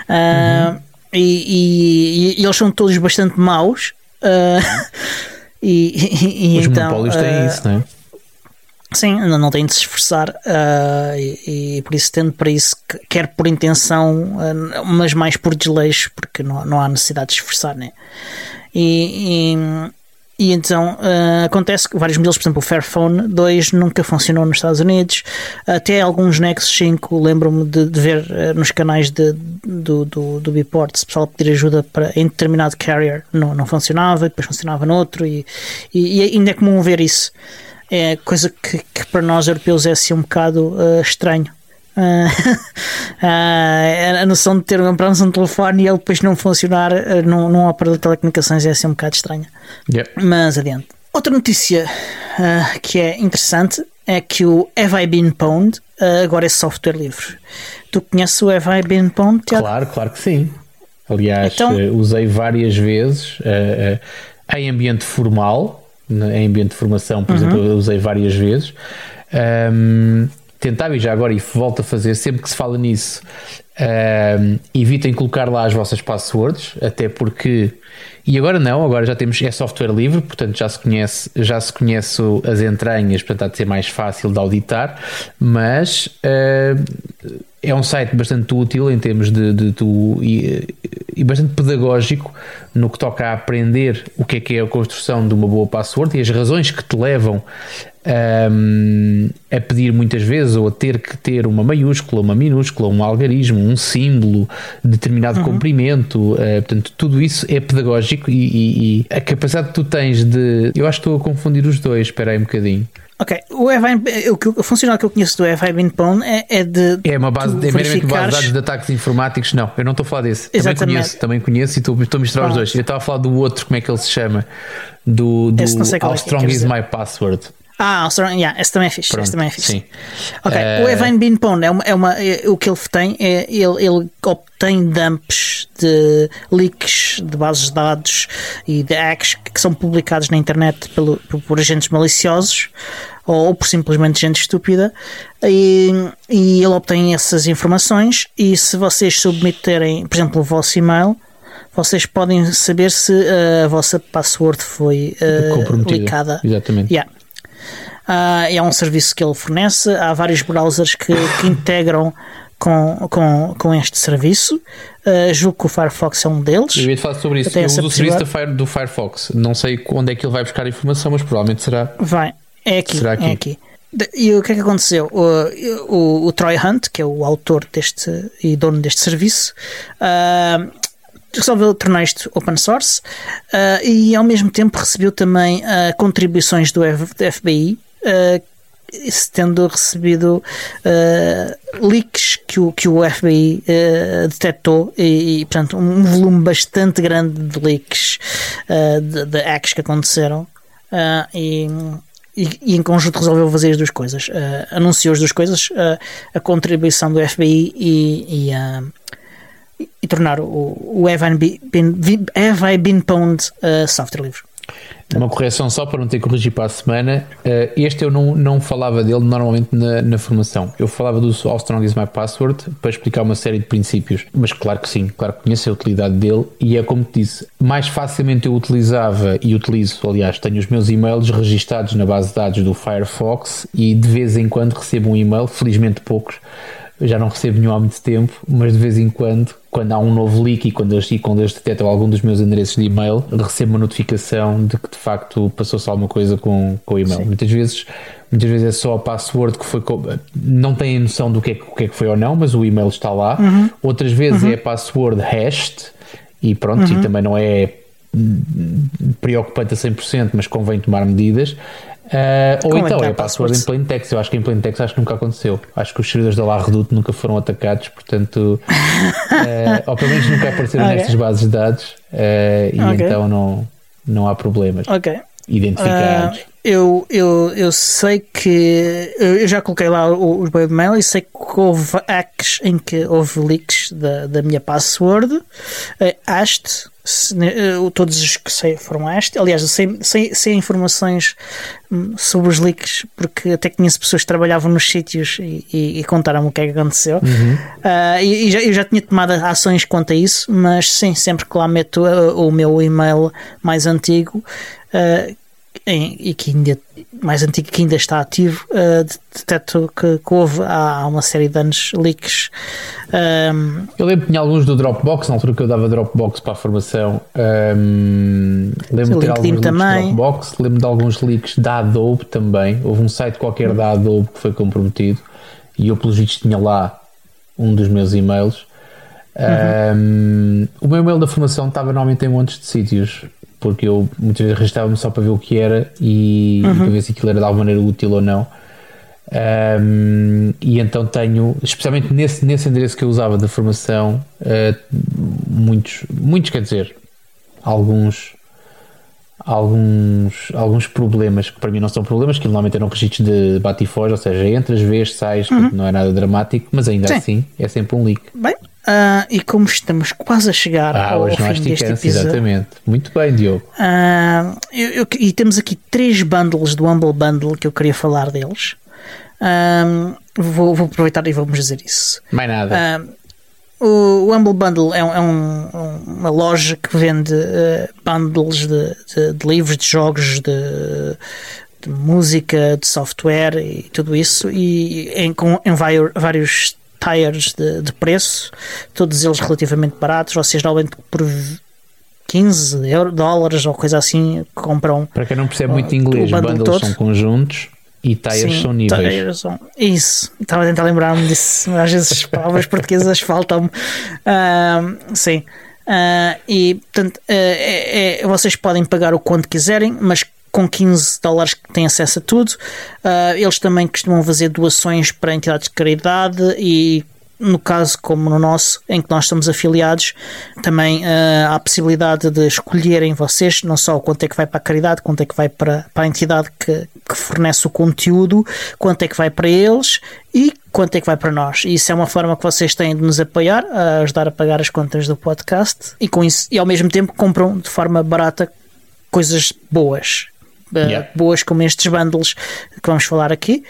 uhum. E, e, e, eles são todos bastante maus. e, e, Os então, monopólios têm isso, não é? Sim, não tem de se esforçar uh, e, e, por isso tendo para isso, quer por intenção, uh, mas mais por desleixo, porque não, não há necessidade de esforçar, né? E, e, e então uh, acontece que vários modelos, por exemplo, o Fairphone 2 nunca funcionou nos Estados Unidos, até alguns Nexus 5, lembro-me de, de, ver nos canais de, do, do, do Biport, se pessoal pedir ajuda para, em determinado carrier, não, não funcionava, depois funcionava noutro, e, e, e ainda é comum ver isso é coisa que, que para nós europeus é assim um bocado uh, estranho. Uh, uh, a noção de ter comprado um telefone e ele depois não funcionar uh, num, num operador de telecomunicações é assim um bocado estranha. Yep. Mas adiante. Outra notícia que é interessante é que o Have I Been Pwned agora é software livre. Tu conheces o Have I Been Pwned? Claro, claro que sim. Aliás, então, usei várias vezes em ambiente formal em ambiente de formação, por uhum. exemplo, eu usei várias vezes. Um, tentava e já agora e volto a fazer sempre que se fala nisso um, evitem colocar lá as vossas passwords até porque e agora não, agora já temos é software livre, portanto já se conhece já se conhece as entranhas, portanto há de ser mais fácil de auditar mas uh, é um site bastante útil em termos de, de, de e, e, bastante pedagógico no que toca a aprender o que é que é a construção de uma boa password e as razões que te levam um, a pedir muitas vezes ou a ter que ter uma maiúscula, uma minúscula, um algarismo, um símbolo, determinado uhum. comprimento. Uh, portanto, tudo isso é pedagógico e, e, e, a capacidade que tu tens de. Eu acho que estou a confundir os dois, espera aí um bocadinho. Ok, o Evine, o, que, o funcional que eu conheço do Evine Pone é, é de. É uma base, é meramente uma base de dados de ataques informáticos. Não, eu não estou a falar desse. Exatamente. Também conheço, também conheço e estou, estou a misturar os dois. Eu estava a falar do outro, como é que ele se chama? Do, do How é Strong is My Password. Ah, yeah, esse também é fixe. Esse também é fixe. Sim. Ok, uh... o Evine Beanpone é uma, é uma é, o que ele tem é ele, ele obtém dumps de leaks de bases de dados e de hacks que são publicados na internet pelo, por, por agentes maliciosos ou, ou, por simplesmente gente estúpida e, e ele obtém essas informações e se vocês submeterem, por exemplo, o vosso e-mail vocês podem saber se uh, a vossa password foi uh, licada. Exatamente. Yeah. Uh, é um serviço que ele fornece. Há vários browsers que, que integram com, com, com este serviço. Uh, julgo que o Firefox é um deles. Eu ia falar sobre isso. Eu uso o serviço do, Fire, do Firefox. Não sei onde é que ele vai buscar a informação, mas provavelmente será. Vai, é aqui. Será aqui. É aqui. E o que é que aconteceu? O, o, o, Troy Hunt, que é o autor deste e dono deste serviço, uh, resolveu tornar isto open source uh, e ao mesmo tempo recebeu também uh, contribuições do, F, do FBI uh, tendo recebido uh, leaks que o, que o FBI uh, detectou e, e, portanto, um volume bastante grande de leaks uh, de, de hacks que aconteceram e, e, e, em conjunto resolveu fazer as duas coisas. anunciou as duas coisas, a contribuição do FBI e, e, e tornar o, o Have I Been, Have I Pwned software livre. Uma correção só para não ter que corrigir para a semana. Uh, este eu não, não falava dele normalmente na, na formação. Eu falava do All Strong is My Password para explicar uma série de princípios. Mas claro que sim, claro que conheço a utilidade dele e é como te disse, mais facilmente eu utilizava e utilizo, aliás, tenho os meus e-mails registados na base de dados do Firefox e de vez em quando recebo um e-mail, felizmente poucos, eu já não recebo nenhum há muito tempo, mas de vez em quando, quando há um novo leak e quando eles, e quando eles detectam algum dos meus endereços de e-mail, recebo uma notificação de que de facto passou-se alguma coisa com, com o e-mail. Sim. Muitas vezes muitas vezes é só a password que foi não têm noção do que é, o que, é que foi ou não, mas o e-mail está lá. Uhum. Outras vezes uhum. é a password hashed e pronto, uhum. e também não é preocupante a 100%, mas convém tomar medidas. Uh, ou é então é é a password em plain text. Eu acho que em plain text acho que nunca aconteceu. Acho que os servidores da La nunca foram atacados, portanto, uh, ou pelo menos nunca apareceram Ok. nestas bases de dados uh, e Ok. então não, não há problemas Ok. identificados. Ah, eu, eu, eu sei que eu já coloquei lá os webmail e sei que houve hacks em que houve leaks da, da minha password. Uh, Ast, se- uh, todos os que sei foram Ast. Aliás, eu sei, sei, sei informações hum, sobre os leaks porque até conheço pessoas que trabalhavam nos sítios e, e, e contaram-me o que é que aconteceu. Ah, e, e já, eu já tinha tomado ações quanto a isso, mas sim, sempre que lá meto ah, o meu e-mail mais antigo ah, em- e que ainda mais antigo que ainda está ativo, ah, de- detecto que, que houve há, há uma série de anos leaks. Ahm, Eu lembro que tinha alguns do Dropbox, na altura que eu dava Dropbox para a formação. Um, lembro de ter alguns também. Dropbox, lembro de alguns leaks da Adobe também. Houve um site qualquer da Adobe que foi comprometido e eu, pelos vistos, tinha lá um dos meus e-mails. Um, o meu e-mail da formação estava normalmente em montes de sítios, porque eu muitas vezes registrava-me só para ver o que era e, e para ver se aquilo era de alguma maneira útil ou não. Um, e então tenho, especialmente nesse, nesse endereço que eu usava da formação, uh, muitos, muitos quer dizer, alguns, alguns, alguns problemas que para mim não são problemas, que normalmente eram registros de bate e foge, ou seja, entras, vês, sais, portanto não é nada dramático, mas ainda Sim. assim é sempre um leak. bem, ah, e como estamos quase a chegar Ah, ao há fim deste episódio, exatamente. Muito bem, Diogo. Ah, eu- eu- e temos aqui três bundles do Humble Bundle que eu queria falar deles. Ah, vou, vou aproveitar e vamos dizer isso. Mais nada. O, o Humble Bundle é, um- é um- um- uma loja que vende eh, bundles de, de- de livros, de jogos, de, de música, de software e tudo isso, e em, com, em vários tiers de, de preço, todos eles relativamente baratos. Vocês normalmente por 15 euro, dólares ou coisa assim compram Para quem não percebe muito inglês, bundles todo. são conjuntos e tires são níveis. tires são- Isso, estava a tentar lembrar-me disso. Às vezes as palavras portuguesas faltam-me. Ahm, sim. Ah, e portanto, ah, é- é- vocês podem pagar o quanto quiserem, mas com 15 dólares têm acesso a tudo. Ah, eles também costumam fazer doações para entidades de caridade e. No caso, como no nosso, em que nós estamos afiliados, também ah, há a possibilidade de escolherem vocês não só quanto é que vai para a caridade, quanto é que vai para, para a entidade que, que fornece o conteúdo, quanto é que vai para eles e quanto é que vai para nós. E isso é uma forma que vocês têm de nos apoiar, a ajudar a pagar as contas do podcast e com isso e ao mesmo tempo compram de forma barata coisas boas. Uh, Yeah. boas como estes bundles que vamos falar aqui.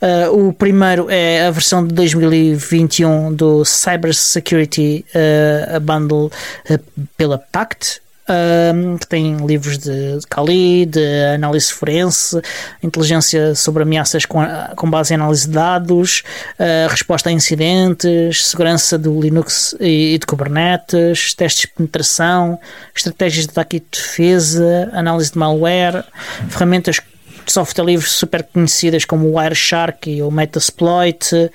Uh, o primeiro é a versão de 2021 do Cyber Security uh, bundle uh, pela Pact. que tem livros de, Kali, de análise forense, inteligência sobre ameaças com, com base em análise de dados, resposta a incidentes, segurança do Linux e, e de Kubernetes, testes de penetração, estratégias de ataque e defesa, análise de malware, ferramentas de software livre super conhecidas como o Wireshark e o Metasploit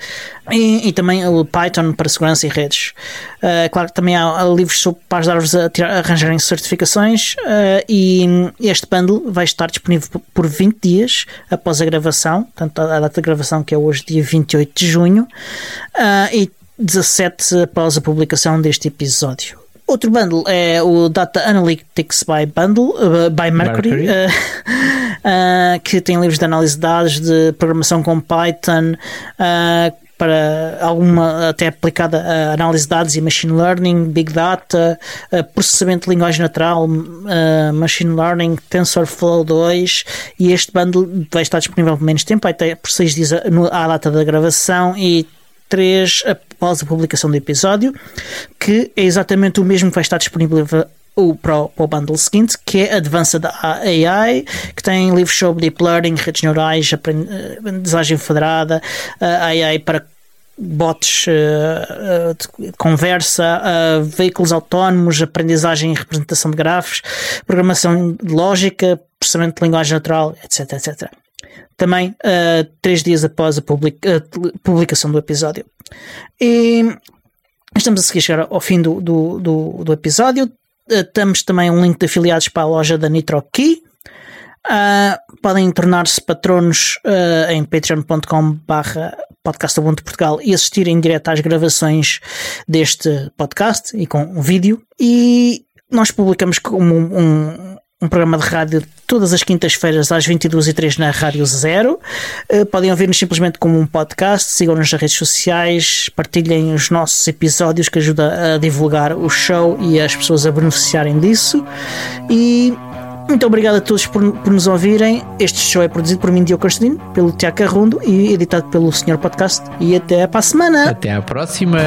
e, e também o Python para segurança e redes. Uh, claro que também há, livros sobre, para ajudar-vos a, a arranjarem certificações uh, e este bundle vai estar disponível por- por 20 dias após a gravação, portanto a data de gravação que é hoje dia 28 de junho uh, e 17 após a publicação deste episódio. Outro bundle é o Data Analytics by Bundle uh, by Mercury, Mercury. uh, uh, que tem livros de análise de dados, de programação com Python, para alguma até aplicada a análise de dados e machine learning, big data, processamento de linguagem natural, machine learning, TensorFlow 2 e este bundle vai estar disponível por menos tempo, até por 6 dias à data da gravação e 3 após a publicação do episódio, que é exatamente o mesmo que vai estar disponível o, para, o, para o bundle seguinte, que é Advanced AI, que tem livros sobre Deep Learning, redes neurais, eh, aprendizagem federada, eh, AI para bots eh, eh, de conversa, eh, veículos autónomos, aprendizagem e representação de grafos, programação de lógica, processamento de linguagem natural, etc, etc. Também eh, três dias após a public- a publicação do episódio. E estamos a seguir chegar ao fim do, do, do, do episódio. Eh, Temos também um link de afiliados para a loja da NitroKey. Uh, podem tornar-se patronos uh, em patreon.com barra podcast Ubuntu Portugal e assistir em direto às gravações deste podcast e com um vídeo. E nós publicamos como um, um, um programa de rádio todas as quintas-feiras às 22h03 na Rádio Zero. Uh, podem ouvir-nos simplesmente como um podcast, sigam-nos nas redes sociais, partilhem os nossos episódios que ajuda a divulgar o show e as pessoas a beneficiarem disso. E muito obrigado a todos por, por, nos ouvirem. Este show é produzido por mim, Diogo Constantino, pelo Tiago Carrundo e editado pelo Senhor Podcast. E até para a semana. Até à próxima.